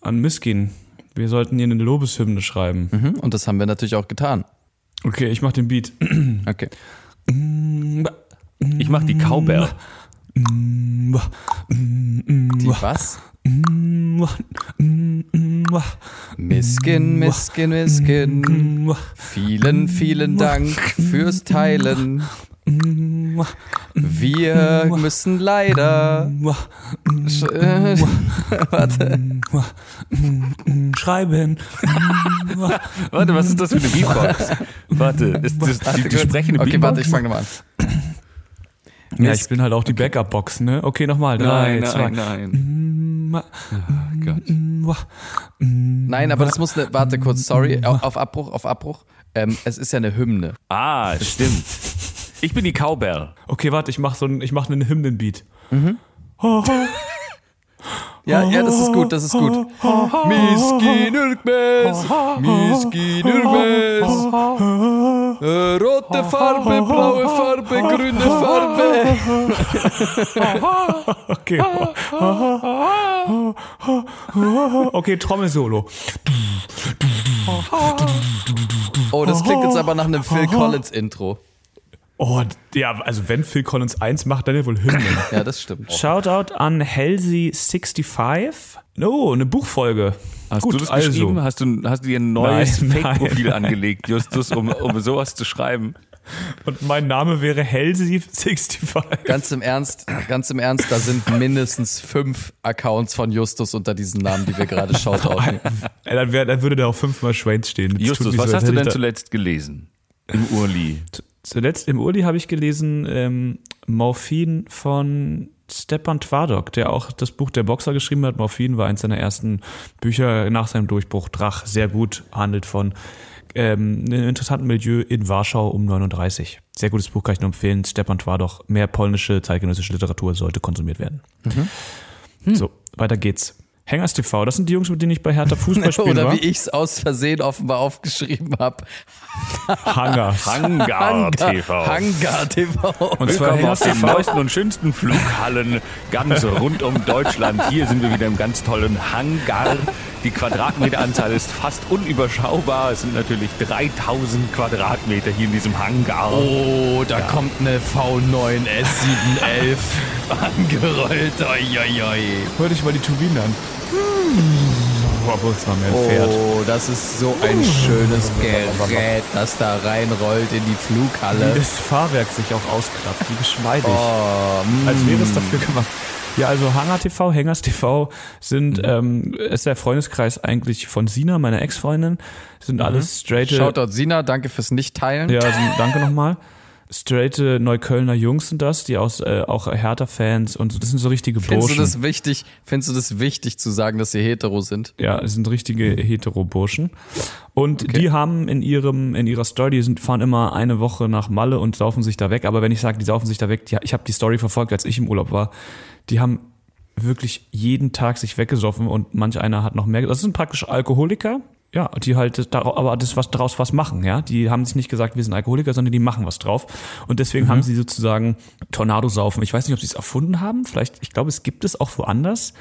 an Miskin. Wir sollten hier eine Lobeshymne schreiben. Mhm, und das haben wir natürlich auch getan. Okay, ich mach den Beat. Okay. ich mach die Cowbell. Die was? Miskin, Miskin, Miskin. Vielen, vielen Dank fürs Teilen. Wir müssen leider. Sch äh, warte. Schreiben. Warte, was ist das für eine Beatbox? Warte, ist das die, die sprechende Okay, Beatbox? warte, ich fange nochmal an. Ja, ich bin halt auch die Backup-Box, ne? Okay, nochmal. Drei, Nein, zwei. nein, nein. Oh Gott. Nein, aber das muss eine. Warte kurz, sorry. Auf, Abbruch, auf Abbruch. Ähm, es ist ja eine Hymne. Ah, stimmt. Ich bin die Cowbell. Okay, warte, ich mach so einen, ich mach einen Hymnenbeat. Ja, ja, das ist gut, das ist gut. Miskin Ürkmes, Miskin Ürkmes. Äh, Rote Farbe, blaue Farbe, grüne Farbe. Okay. Okay, Trommelsolo. Oh, das klingt jetzt aber nach einem Phil Collins Intro. Oh, ja, also wenn Phil Collins eins macht, dann ja wohl Hymnen. Ja, das stimmt. Shoutout an Halsey65. Oh, eine Buchfolge. Hast Gut, du das also. geschrieben? Hast du, hast du dir ein neues Fake-Profil angelegt, Justus, um, um sowas zu schreiben? Und mein Name wäre Halsey65. Ganz im Ernst, ganz im Ernst, da sind mindestens fünf Accounts von Justus unter diesen Namen, die wir gerade. Ey, dann, wär, dann würde da auch fünfmal Schweins stehen. Das Justus, was so, hast du denn zuletzt gelesen? Im Urli. Zuletzt im Urli habe ich gelesen ähm, Morphin von Stepan Twardok, der auch das Buch Der Boxer geschrieben hat. Morphin war eins seiner ersten Bücher nach seinem Durchbruch. Drach, sehr gut, handelt von ähm, einem interessanten Milieu in Warschau um 39. Sehr gutes Buch, kann ich nur empfehlen. Stepan Twardok, mehr polnische zeitgenössische Literatur sollte konsumiert werden. So, weiter geht's. Hängers TV, das sind die Jungs, mit denen ich bei Hertha Fußball spielen Oder war. wie ich es aus Versehen offenbar aufgeschrieben habe. Hangers. Hangar TV. Hangar TV. Und zwar aus den neuesten und schönsten Flughallen ganz rund um Deutschland. Hier sind wir wieder im ganz tollen Hangar. Die Quadratmeteranzahl ist fast unüberschaubar. Es sind natürlich 3000 Quadratmeter hier in diesem Hangar. Oh, da kommt eine V9 S711 angerollt. Oi, oi, oi. Hör dich mal die Turbinen an. Es war mehr ein Pferd. Oh, das ist so ein schönes Gerät, das da reinrollt in die Wie Flughalle. das Fahrwerk sich auch ausklappt, wie geschmeidig. Oh, mm. Als wäre es dafür gemacht. Ja, also Hanger TV, Hängers TV sind, ähm, ist der Freundeskreis eigentlich von Sina, meiner Ex-Freundin. Sind alles straighte, Shoutout Sina, danke fürs Nicht-Teilen. ja, sind, danke nochmal. Straighte Neuköllner Jungs sind das, die aus, äh, auch Hertha-Fans und so. das sind so richtige Findest du Burschen. das wichtig? Findest du das wichtig zu sagen, dass sie hetero sind? Ja, es sind richtige Hetero-Burschen. Und die haben in ihrem, in ihrer Story, die sind, fahren immer eine Woche nach Malle und saufen sich da weg. Aber wenn ich sage, die saufen sich da weg, die, ich habe die Story verfolgt, als ich im Urlaub war. Die haben wirklich jeden Tag sich weggesoffen und manch einer hat noch mehr. Das sind praktisch Alkoholiker. Ja, die halt, aber das was daraus was machen, ja. Die haben sich nicht gesagt, wir sind Alkoholiker, sondern die machen was drauf. Und deswegen haben sie sozusagen Tornado-Saufen. Ich weiß nicht, ob sie es erfunden haben. Vielleicht, ich glaube, es gibt es auch woanders.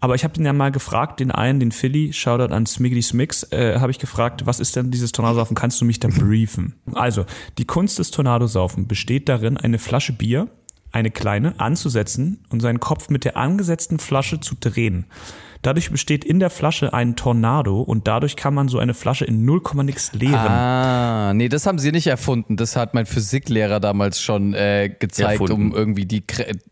Aber ich habe den ja mal gefragt, den einen, den Philly, Shoutout an Smiggly Smix, äh, habe ich gefragt, was ist denn dieses Tornadosaufen? Kannst du mich da briefen? Also, die Kunst des Tornadosaufen besteht darin, eine Flasche Bier, eine kleine, anzusetzen und seinen Kopf mit der angesetzten Flasche zu drehen. Dadurch besteht in der Flasche ein Tornado und dadurch kann man so eine Flasche in 0, nix leeren. Ah, nee, das haben sie nicht erfunden. Das hat mein Physiklehrer damals schon äh, gezeigt, Erfunden. um irgendwie die,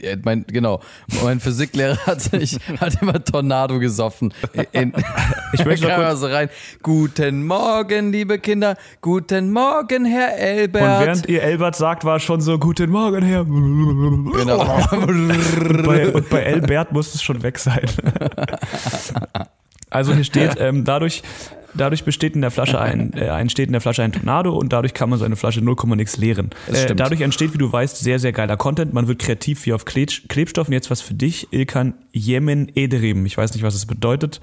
äh, mein, genau, mein Physiklehrer hat sich, hat immer Tornado gesoffen. In, Ich möchte noch kam kurz- immer so rein. Guten Morgen, liebe Kinder. Guten Morgen, Herr Und Elbert. während ihr Elbert sagt, war es schon so, guten Morgen, Herr. genau. Und bei, und bei Elbert muss es schon weg sein. Also hier steht, ähm, dadurch, dadurch besteht in der Flasche ein, äh, entsteht in der Flasche ein Tornado und dadurch kann man so eine Flasche 0, nix leeren. Äh, dadurch entsteht, wie du weißt, sehr, sehr geiler Content. Man wird kreativ wie auf Kleb Klebstoff. Und jetzt was für dich, Ilkan Yemen Ederim. Ich weiß nicht, was es bedeutet.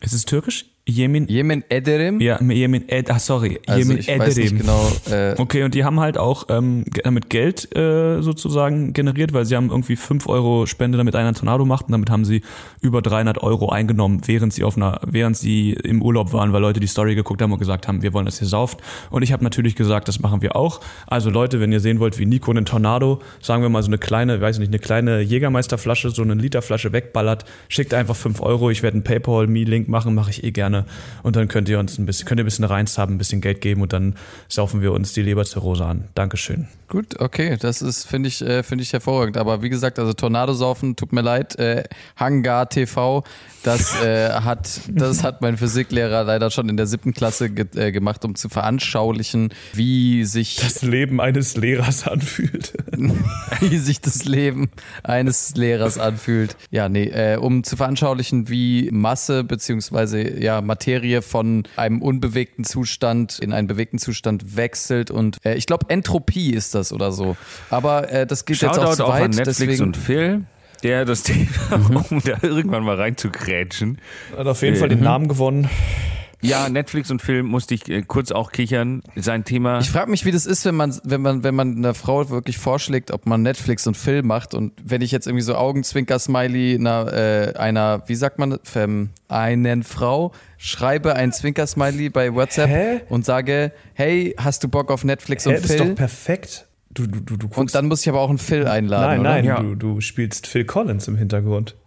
Ist es türkisch? Jemin, Jemen Ederim. ja, Jemin, Ed, ach sorry, also Jemin ich weiß nicht Ederim. genau. Äh, Okay, und die haben halt auch ähm, damit Geld äh, sozusagen generiert, weil sie haben irgendwie 5 Euro Spende, damit einer einen Tornado macht und damit haben sie über 300 Euro eingenommen, während sie auf einer, während sie im Urlaub waren, weil Leute die Story geguckt haben und gesagt haben, wir wollen, dass ihr sauft. Und ich habe natürlich gesagt, das machen wir auch. Also Leute, wenn ihr sehen wollt, wie Nico einen Tornado, sagen wir mal so eine kleine, weiß ich nicht, eine kleine Jägermeisterflasche, so eine Literflasche wegballert, schickt einfach 5 Euro. Ich werde einen PayPal-Me-Link machen, mache ich eh gerne. Und dann könnt ihr uns ein bisschen, könnt ihr ein bisschen Reins haben, ein bisschen Geld geben und dann saufen wir uns die Leberzirrhose an. Dankeschön. Gut, okay, das ist, finde ich, äh, finde ich hervorragend. Aber wie gesagt, also Tornadosaufen, tut mir leid, äh, Hangar TV, das äh, hat, das hat mein Physiklehrer leider schon in der siebten Klasse ge äh, gemacht, um zu veranschaulichen, wie sich, Das Leben eines Lehrers anfühlt. wie sich das Leben eines Lehrers anfühlt. Ja, nee, äh, um zu veranschaulichen, wie Masse beziehungsweise ja Materie von einem unbewegten Zustand in einen bewegten Zustand wechselt und äh, ich glaube Entropie ist das oder so. Aber äh, das geht jetzt auch Shoutout zu auch weit, an Netflix deswegen und Phil, der das Thema, Mhm. um da irgendwann mal reinzugrätschen. Hat auf jeden Fall den Namen gewonnen. Ja, Netflix und Phil musste ich äh, kurz auch kichern. Sein Thema. Ich frage mich, wie das ist, wenn man, wenn man, wenn man einer Frau wirklich vorschlägt, ob man Netflix und Film macht und wenn ich jetzt irgendwie so Augenzwinker-Smiley einer, äh, einer, wie sagt man, ähm, einen Frau schreibe ein Zwinker-Smiley bei WhatsApp Hä? und sage, hey, hast du Bock auf Netflix Hä, und das ist doch perfekt. Du, du, du, du guckst. Und dann muss ich aber auch einen Phil einladen, nein, nein, Ja. du, du spielst Phil Collins im Hintergrund.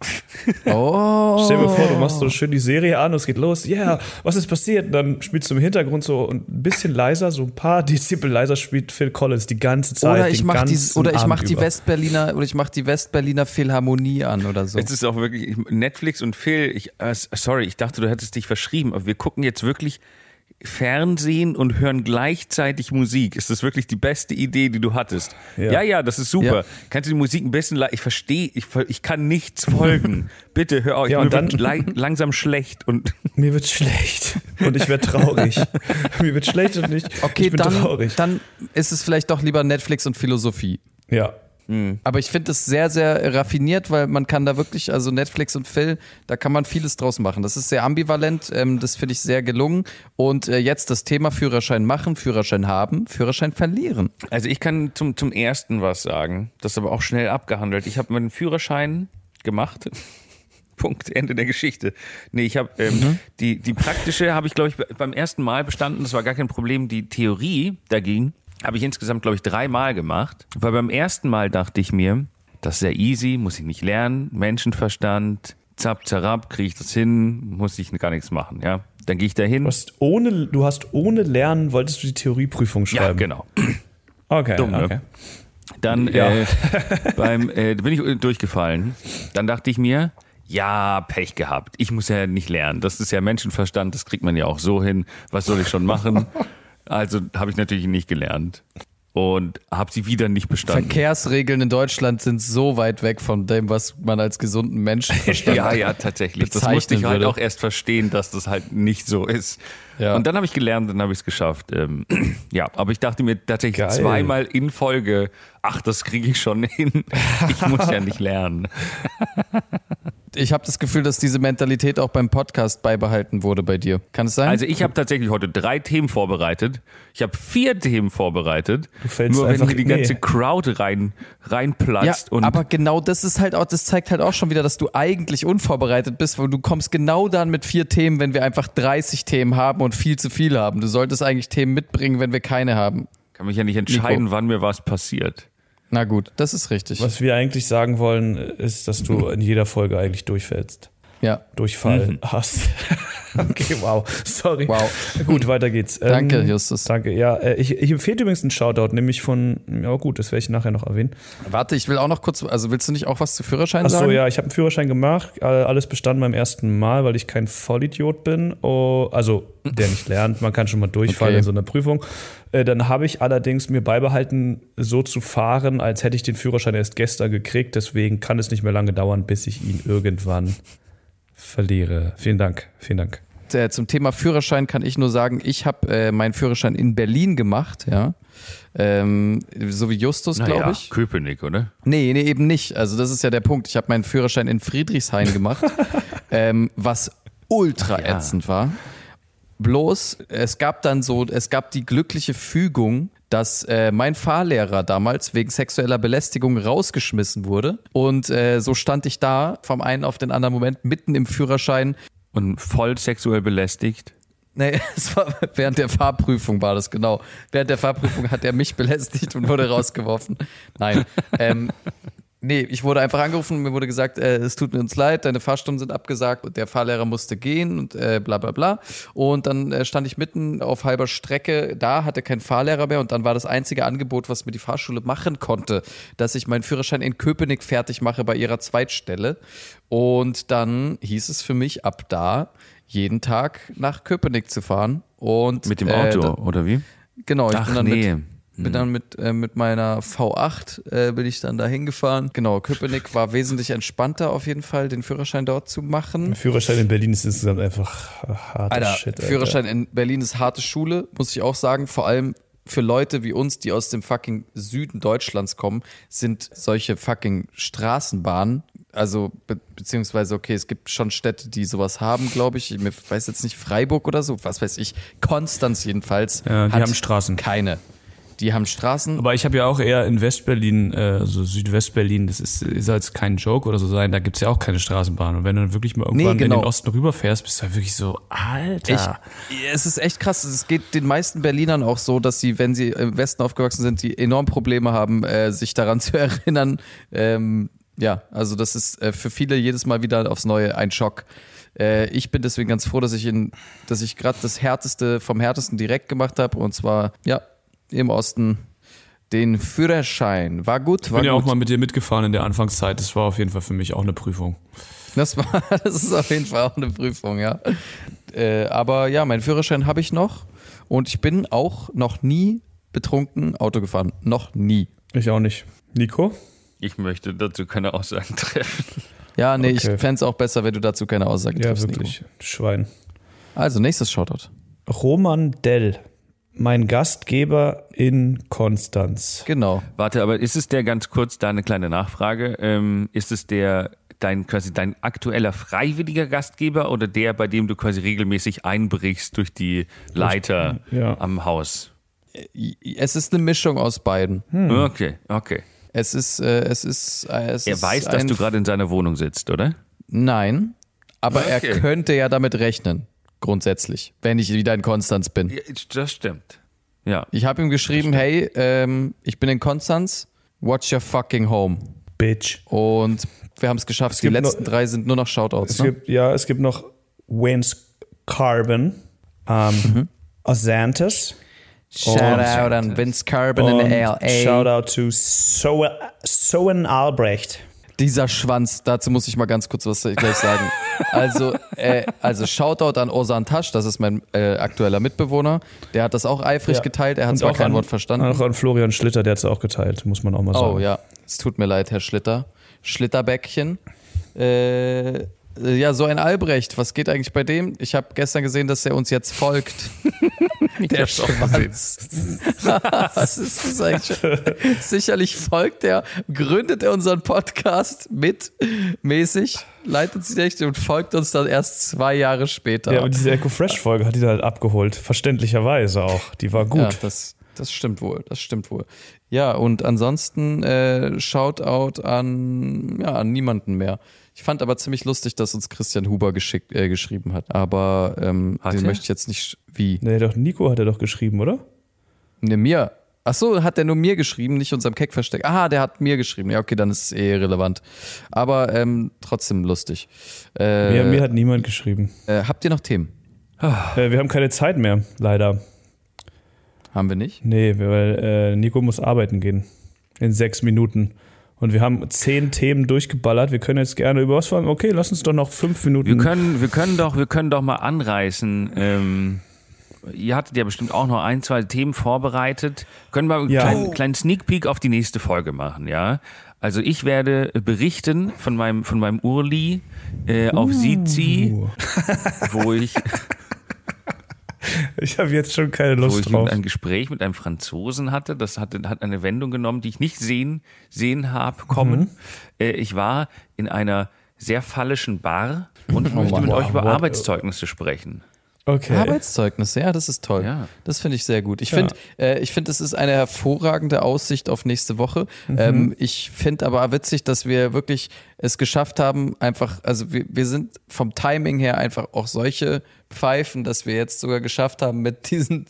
Oh. Stell dir vor, du machst so schön die Serie an und es geht los. Ja, yeah, was ist passiert? Und dann spielst du im Hintergrund so und ein bisschen leiser, so ein paar Dezibel leiser spielt Phil Collins die ganze Zeit. Oder ich den mach die, oder ich mach die. Westberliner, oder ich mach die Westberliner Philharmonie an oder so. Es ist auch wirklich ich- Netflix und Phil. Ich, äh, sorry, ich dachte, du hättest dich verschrieben, aber wir gucken jetzt wirklich Fernsehen und hören gleichzeitig Musik. Ist das wirklich die beste Idee, die du hattest? Ja, Ja. ja, das ist super. Ja. Kannst du die Musik ein bisschen, ich verstehe, ich, ich kann nichts folgen. Bitte hör auf, Ja, und dann- langsam schlecht und Mir wird schlecht und ich werde traurig. Mir wird schlecht und ich, okay, ich bin dann, traurig. dann ist es vielleicht doch lieber Netflix und Philosophie. Ja. Aber ich finde das sehr, sehr raffiniert, weil man kann da wirklich, also Netflix und Phil, da kann man vieles draus machen. Das ist sehr ambivalent, ähm, das finde ich sehr gelungen. Und äh, jetzt das Thema Führerschein machen, Führerschein haben, Führerschein verlieren. Also ich kann zum, zum ersten was sagen. Das ist aber auch schnell abgehandelt. Ich habe meinen Führerschein gemacht. Punkt, Ende der Geschichte. Nee, ich habe ähm, die, die praktische habe ich, glaube ich, beim ersten Mal bestanden. Das war gar kein Problem. Die Theorie dagegen habe ich insgesamt, glaube ich, dreimal gemacht. Weil beim ersten Mal dachte ich mir, das ist sehr easy, muss ich nicht lernen. Menschenverstand, zapp, zarab, kriege ich das hin, muss ich gar nichts machen. Ja, Dann gehe ich da hin. Du hast ohne, du hast ohne Lernen, wolltest du die Theorieprüfung Ja, schreiben. genau. Okay, Dumm, ne? okay. Dann Ja. äh, beim, äh, bin ich durchgefallen. Dann dachte ich mir, ja, Pech gehabt. Ich muss ja nicht lernen. Das ist ja Menschenverstand, das kriegt man ja auch so hin. Was soll ich schon machen? Also habe ich natürlich nicht gelernt und habe sie wieder nicht bestanden. Verkehrsregeln in Deutschland sind so weit weg von dem, was man als gesunden Menschen versteht. Ja, ja, tatsächlich. Das musste ich halt würde. auch erst verstehen, dass das halt nicht so ist. Ja. Und dann habe ich gelernt, dann habe ich es geschafft. Ähm, ja, aber ich dachte mir tatsächlich Geil. zweimal in Folge, ach, das kriege ich schon hin. Ich muss ja nicht lernen. Ich habe das Gefühl, dass diese Mentalität auch beim Podcast beibehalten wurde bei dir. Kann es sein? Also ich habe tatsächlich heute drei Themen vorbereitet. Ich habe vier Themen vorbereitet. Du fällst Nur wenn hier die nee. ganze Crowd rein ja, reinplatzt und aber genau das ist halt auch, das zeigt halt auch schon wieder, dass du eigentlich unvorbereitet bist, weil du kommst genau dann mit vier Themen, wenn wir einfach 30 Themen haben und viel zu viel haben. Du solltest eigentlich Themen mitbringen, wenn wir keine haben. kann mich ja nicht entscheiden, wann mir was passiert. Na gut, das ist richtig. Was wir eigentlich sagen wollen, ist, dass du in jeder Folge eigentlich durchfällst. Ja. Durchfall hast. okay, wow. Sorry. Wow. Gut, weiter geht's. Ähm, Danke, Justus. Danke. Ja, äh, ich, ich empfehle dir übrigens einen Shoutout, nämlich von, ja gut, das werde ich nachher noch erwähnen. Warte, ich will auch noch kurz, also willst du nicht auch was zu Führerschein Achso, sagen? ja, ich habe einen Führerschein gemacht, alles bestanden beim ersten Mal, weil ich kein Vollidiot bin. Oh, also, der nicht lernt, man kann schon mal durchfallen Okay. in so einer Prüfung. Äh, dann habe ich allerdings mir beibehalten, so zu fahren, als hätte ich den Führerschein erst gestern gekriegt. Deswegen kann es nicht mehr lange dauern, bis ich ihn irgendwann verliere. Vielen Dank, vielen Dank. Äh, Zum Thema Führerschein kann ich nur sagen, ich habe äh, meinen Führerschein in Berlin gemacht, ja. Ähm, so wie Justus, glaube Naja, ich. Köpenick, oder? Nee, nee, eben nicht. Also das ist ja der Punkt. Ich habe meinen Führerschein in Friedrichshain gemacht, ähm, was ultra Ach ja. ätzend war. Bloß, es gab dann so, es gab die glückliche Fügung, dass äh, mein Fahrlehrer damals wegen sexueller Belästigung rausgeschmissen wurde. Und äh, so stand ich da vom einen auf den anderen Moment mitten im Führerschein. Und voll sexuell belästigt. Nee, es war während der Fahrprüfung war das, genau. Während der Fahrprüfung hat er mich belästigt und wurde rausgeworfen. Nein. Ähm, nee, ich wurde einfach angerufen und mir wurde gesagt, äh, es tut mir uns leid, deine Fahrstunden sind abgesagt und der Fahrlehrer musste gehen und äh, bla bla bla. Und dann äh, stand ich mitten auf halber Strecke da, hatte keinen Fahrlehrer mehr und dann war das einzige Angebot, was mir die Fahrschule machen konnte, dass ich meinen Führerschein in Köpenick fertig mache bei ihrer Zweitstelle. Und dann hieß es für mich ab da, jeden Tag nach Köpenick zu fahren. Und, Mit dem äh, Auto, da- oder wie? Genau, ich Ach bin dann nee. mit, bin dann mit, äh, mit meiner V8 äh, bin ich dann da hingefahren. Genau, Köpenick war wesentlich entspannter auf jeden Fall, den Führerschein dort zu machen. Führerschein in Berlin ist insgesamt einfach harter Alter, Shit. Alter. Führerschein in Berlin ist harte Schule, muss ich auch sagen. Vor allem für Leute wie uns, die aus dem fucking Süden Deutschlands kommen, sind solche fucking Straßenbahnen, also be beziehungsweise, okay, es gibt schon Städte, die sowas haben, glaube ich. Ich weiß jetzt nicht, Freiburg oder so, was weiß ich. Konstanz jedenfalls. Ja, die hat haben Straßen. Keine. Die haben Straßen. Aber ich habe ja auch eher in Westberlin, äh, also Südwestberlin, das ist, soll jetzt kein Joke oder so sein, da gibt's ja auch keine Straßenbahn. Und wenn du dann wirklich mal irgendwann Nee, genau. in den Osten rüberfährst, bist du halt wirklich so, Alter. Ich, es ist echt krass. Es geht den meisten Berlinern auch so, dass sie, wenn sie im Westen aufgewachsen sind, die enorm Probleme haben, äh, sich daran zu erinnern. Ähm, ja, also das ist äh, für viele jedes Mal wieder aufs Neue ein Schock. Äh, ich bin deswegen ganz froh, dass ich in, dass ich gerade das härteste vom härtesten direkt gemacht habe und zwar ja im Osten den Führerschein. War gut, ich war bin ja gut. auch mal mit dir mitgefahren in der Anfangszeit. Das war auf jeden Fall für mich auch eine Prüfung. Das, war, das ist auf jeden Fall auch eine Prüfung, ja. Äh, aber ja, meinen Führerschein habe ich noch und ich bin auch noch nie betrunken Auto gefahren. Noch nie. Ich auch nicht. Nico? Ich möchte dazu keine Aussagen treffen. Ja, nee, Okay. ich fände es auch besser, wenn du dazu keine Aussage Ja, triffst, wirklich. Schwein. Nico. Also, nächstes Shoutout. Roman Dell, mein Gastgeber in Konstanz. Genau. Warte, aber ist es der ganz kurz da eine kleine Nachfrage? Ähm, ist es der dein quasi dein aktueller freiwilliger Gastgeber oder der, bei dem du quasi regelmäßig einbrichst durch die Leiter Ja. am Haus? Es ist eine Mischung aus beiden. Okay, okay. Es ist, äh, es ist, äh, es Er ist weiß, dass du gerade in seiner Wohnung sitzt, oder? Nein, aber Okay. er könnte ja damit rechnen, grundsätzlich, wenn ich wieder in Konstanz bin. Ja, das stimmt. Ja. Ich habe ihm geschrieben, hey, ähm, ich bin in Konstanz, watch your fucking home. Bitch. Und wir haben es geschafft. Die letzten noch- drei sind nur noch Shoutouts. Es Ne? gibt, ja, es gibt noch Wayne's Carbon, ähm, Azantes. Shoutout an Vince Carbon in LA. Shoutout to so Soen Albrecht. Dieser Schwanz, dazu muss ich mal ganz kurz was gleich sagen. Also, äh, also Shoutout an Osan Tasch, das ist mein äh, aktueller Mitbewohner. Der hat das auch eifrig Ja. geteilt. Er hat zwar auch kein an, Wort verstanden. Auch an Florian Schlitter, der hat es auch geteilt, muss man auch mal sagen. Oh ja, es tut mir leid, Herr Schlitter. Schlitterbäckchen. Äh, ja, so ein Albrecht, was geht eigentlich bei dem? Ich habe gestern gesehen, dass er uns jetzt folgt. Der Schwanz. was ist das eigentlich? Sicherlich folgt er, gründet er unseren Podcast mit mäßig, leitet sich echt und folgt uns dann erst zwei Jahre später. Ja, aber diese Echo Fresh Folge hat ihn halt abgeholt, verständlicherweise auch. Die war gut. Ja, das, das stimmt wohl, das stimmt wohl. Ja, und ansonsten äh, Shoutout an, ja, an niemanden mehr. Ich fand aber ziemlich lustig, dass uns Christian Huber geschickt, äh, geschrieben hat. Aber ähm, Hat den er? möchte ich jetzt nicht. Wie? Nee, doch Nico hat er doch geschrieben, oder? Ne, mir. Ach so, hat der nur mir geschrieben, nicht unserem Keck versteckt. Aha, der hat mir geschrieben. Ja, okay, dann ist es eh relevant. Aber ähm, trotzdem lustig. Äh, Mir, mir hat niemand geschrieben. äh, habt ihr noch Themen? Äh, wir haben keine Zeit mehr, leider. Haben wir nicht? Nee, weil äh, Nico muss arbeiten gehen. In sechs Minuten. Und wir haben zehn Themen durchgeballert. Wir können jetzt gerne über was wollen. Okay, lass uns doch noch fünf Minuten. Wir können, wir können doch, wir können doch mal anreißen. Ähm, ihr hattet ja bestimmt auch noch ein, zwei Themen vorbereitet. Können wir einen Ja. kleinen, kleinen Sneak Peek auf die nächste Folge machen, ja? Also ich werde berichten von meinem, von meinem Urli äh, auf Sizi, wo ich, ich habe jetzt schon keine wo Lust ich drauf. ein Gespräch mit einem Franzosen hatte. Das hatte, hat eine Wendung genommen, die ich nicht sehen, sehen habe kommen. Äh, ich war in einer sehr phallischen Bar Und ich möchte mit Mann. euch über What- Arbeitszeugnisse sprechen. Okay. Arbeitszeugnisse, ja, das ist toll. Ja. Das finde ich sehr gut. Ich Ja. finde, äh, ich finde, es ist eine hervorragende Aussicht auf nächste Woche. Ähm, ich finde aber witzig, dass wir wirklich es geschafft haben, einfach, also wir, wir sind vom Timing her einfach auch solche Pfeifen, dass wir jetzt sogar geschafft haben, mit diesen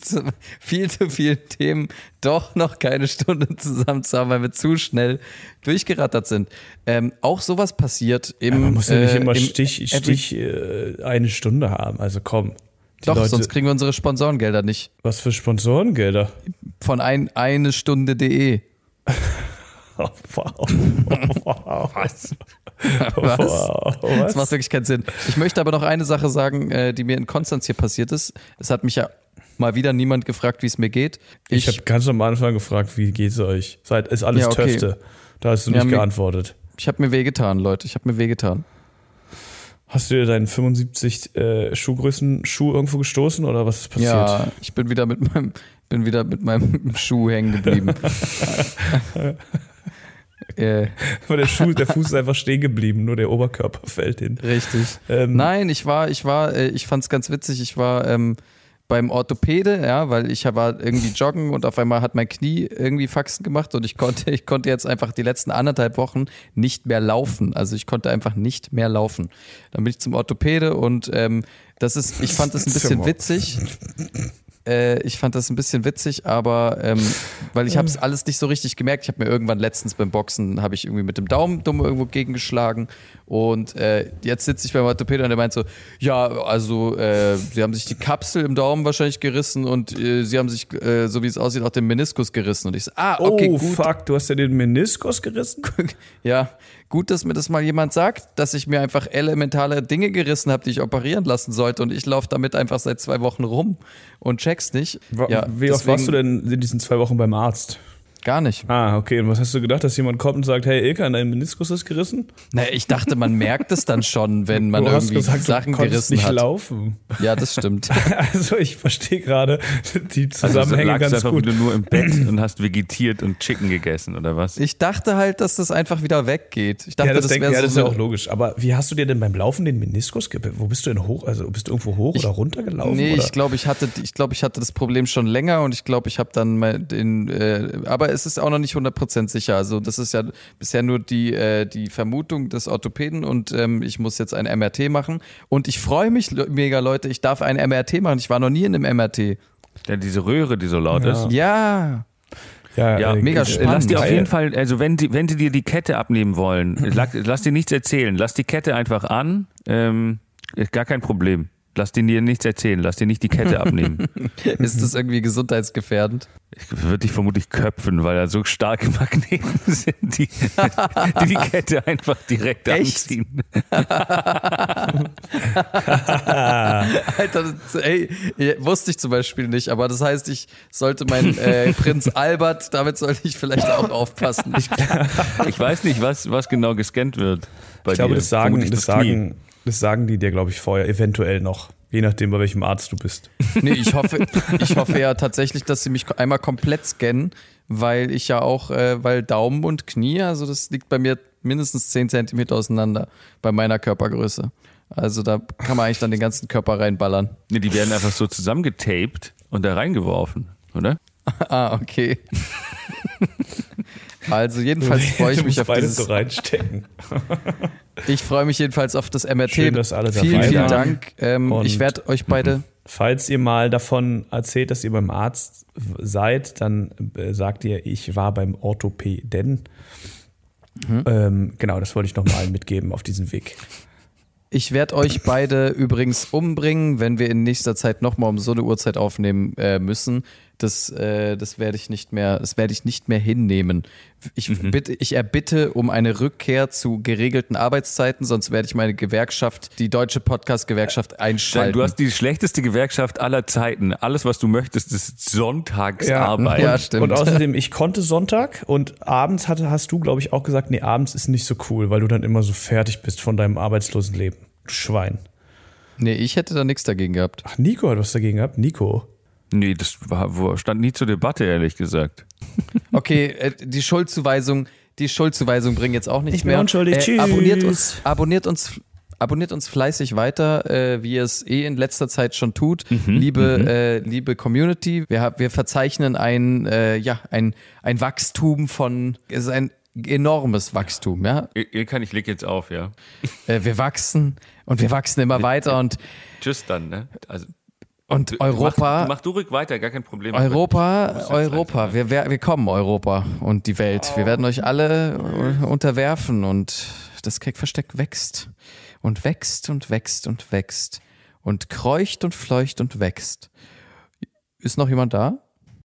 viel zu vielen Themen doch noch keine Stunde zusammen zu haben, weil wir zu schnell durchgerattert sind. Ähm, auch sowas passiert im. Man muss ja nicht äh, immer im Stich, Stich äh, eine Stunde haben. Also komm. Die Doch, Leute, sonst kriegen wir unsere Sponsorengelder nicht. was für Sponsorengelder? Von ein, eine Stunde.de. Wow. wow. Was? Was? Wow. Das Was? macht wirklich keinen Sinn. Ich möchte aber noch eine Sache sagen, äh, die mir in Konstanz hier passiert ist. Es hat mich ja mal wieder niemand gefragt, wie es mir geht. Ich, habe ganz am Anfang gefragt, wie geht's euch? Seid ist alles Ja, okay. Töfte. Da hast du Ja, nicht mir- geantwortet. ich habe mir wehgetan, Leute. Ich habe mir wehgetan. Hast du dir deinen 75 äh, Schuhgrößen Schuh irgendwo gestoßen oder was ist passiert? Ja, ich bin wieder mit meinem, bin wieder mit meinem Schuh hängen geblieben. äh, Aber der Schuh, der Fuß ist einfach stehen geblieben, nur der Oberkörper fällt hin. richtig. Ähm, Nein, ich war, ich war, äh, ich fand's ganz witzig. Ich war ähm, beim Orthopäde, ja, weil ich war irgendwie joggen und auf einmal hat mein Knie irgendwie Faxen gemacht und ich konnte, ich konnte jetzt einfach die letzten anderthalb Wochen nicht mehr laufen. Also ich konnte einfach nicht mehr laufen. Dann bin ich zum Orthopäde und ähm, das ist, ich fand das ein bisschen witzig. Äh, ich fand das ein bisschen witzig, aber ähm, weil ich habe es alles nicht so richtig gemerkt. Ich habe mir irgendwann letztens beim Boxen habe ich irgendwie mit dem Daumen dumm irgendwo gegengeschlagen und äh, jetzt sitze ich beim Orthopäden und der meint so, ja, also äh, sie haben sich die Kapsel im Daumen wahrscheinlich gerissen und äh, sie haben sich, äh, so wie es aussieht, auch den Meniskus gerissen. Und ich so, ah, okay, oh, gut. fuck, du hast ja den Meniskus gerissen? Ja, gut, dass mir das mal jemand sagt, dass ich mir einfach elementare Dinge gerissen habe, die ich operieren lassen sollte und ich laufe damit einfach seit zwei Wochen rum und check's nicht. Wa- ja, Wie oft warst du denn in diesen zwei Wochen beim Arzt? Gar nicht. Ah, okay. Und was hast du gedacht, dass jemand kommt und sagt, hey Ilka, dein Meniskus ist gerissen? Naja, ich dachte, man merkt es dann schon, wenn man du hast irgendwie gesagt, Sachen du gerissen nicht hat. laufen. Ja, das stimmt. Also ich verstehe gerade die Also Zusammenhänge du ganz einfach gut. wieder nur im Bett und hast vegetiert und Chicken gegessen, oder was? Ich dachte halt, dass das einfach wieder weggeht. Ich dachte, Ja, das, das denk, wäre ja, so. das ist ja auch logisch. Aber wie hast du dir denn beim Laufen den Meniskus Wo bist du denn hoch? Also bist du irgendwo hoch oder runter gelaufen? Nee, oder? ich glaube, ich hatte, ich glaube, ich hatte das Problem schon länger und ich glaube, ich habe dann mal den, äh, aber es ist auch noch nicht 100% sicher. Also das ist ja bisher nur die, äh, die Vermutung des Orthopäden und ähm, ich muss jetzt ein MRT machen und ich freue mich mega, Leute, ich darf ein MRT machen. Ich war noch nie in einem MRT. Ja, diese Röhre, die so laut Ja. ist. Ja, ja, Ja, äh, mega äh, spannend. Lass dir auf jeden Fall, also wenn die, wenn die dir die Kette abnehmen wollen, lass, lass dir nichts erzählen. Lass die Kette einfach an. Ähm, gar kein Problem. Lass dir nichts erzählen. Lass dir nicht die Kette abnehmen. ist das irgendwie gesundheitsgefährdend? Ich würde dich vermutlich köpfen, weil da so starke Magneten sind, die die, die Kette einfach direkt Echt? anziehen. Alter, das, ey, wusste ich zum Beispiel nicht, aber das heißt, ich sollte mein äh, Prinz Albert, damit sollte ich vielleicht auch aufpassen. Ich weiß nicht, was, was genau gescannt wird. Bei Ich glaube, dir. das sagen, das, Knie. sagen, das sagen die dir, glaube ich, vorher, eventuell noch. Je nachdem, bei welchem Arzt du bist. Nee, ich hoffe, ich hoffe ja tatsächlich, dass sie mich einmal komplett scannen, weil ich ja auch, äh, weil Daumen und Knie, also das liegt bei mir mindestens 10 Zentimeter auseinander bei meiner Körpergröße. Also da kann man eigentlich dann den ganzen Körper reinballern. Nee, die werden einfach so zusammengetaped und da reingeworfen, oder? Ah, okay. Also jedenfalls freue ich mich auf beides dieses, so reinstecken. ich freue mich jedenfalls auf das MRT. Schön, dass alle vielen, dabei vielen waren. Dank. Ähm, ich werde euch beide Falls ihr mal davon erzählt, dass ihr beim Arzt seid, dann äh, sagt ihr, ich war beim Orthopäden. Mhm. Ähm, genau, das wollte ich noch mal allen mitgeben auf diesem Weg. Ich werde euch beide übrigens umbringen, wenn wir in nächster Zeit nochmal um so eine Uhrzeit aufnehmen äh, müssen. Das, äh, das werde ich nicht mehr, das werde ich nicht mehr hinnehmen. Ich, bitte, ich erbitte um eine Rückkehr zu geregelten Arbeitszeiten, sonst werde ich meine Gewerkschaft, die deutsche Podcast-Gewerkschaft, einschalten. Du hast die schlechteste Gewerkschaft aller Zeiten. Alles, was du möchtest, ist Sonntagsarbeit. Ja, stimmt. Und außerdem, ich konnte Sonntag und abends hatte, hast du, glaube ich, auch gesagt, nee, abends ist nicht so cool, weil du dann immer so fertig bist von deinem arbeitslosen Leben. Du Schwein. nee, ich hätte da nichts dagegen gehabt. Ach, Nico hat was dagegen gehabt. Nico. Nee, das war, stand nie zur Debatte, ehrlich gesagt. Okay, äh, die Schuldzuweisung, die Schuldzuweisung bringen jetzt auch nichts Ich bin mehr. unschuldig. Tschüss. Abonniert uns, abonniert uns, abonniert uns fleißig weiter, äh, wie ihr es eh in letzter Zeit schon tut. Mhm, liebe, äh, liebe Community, wir, wir verzeichnen ein, äh, ja, ein, ein Wachstum von, es ist ein enormes Wachstum, ja. Ilkan, ich leg jetzt auf, ja. Äh, wir wachsen und wir wachsen immer weiter und, Tschüss dann, ne? Also, und Mach, Europa, mach du ruhig weiter, gar kein Problem. Europa, Europa, wir, wir, wir kommen, Europa und die Welt. Wir werden euch alle unterwerfen und das Keckversteck wächst und wächst und wächst und wächst und kreucht und fleucht und wächst. Ist noch jemand da?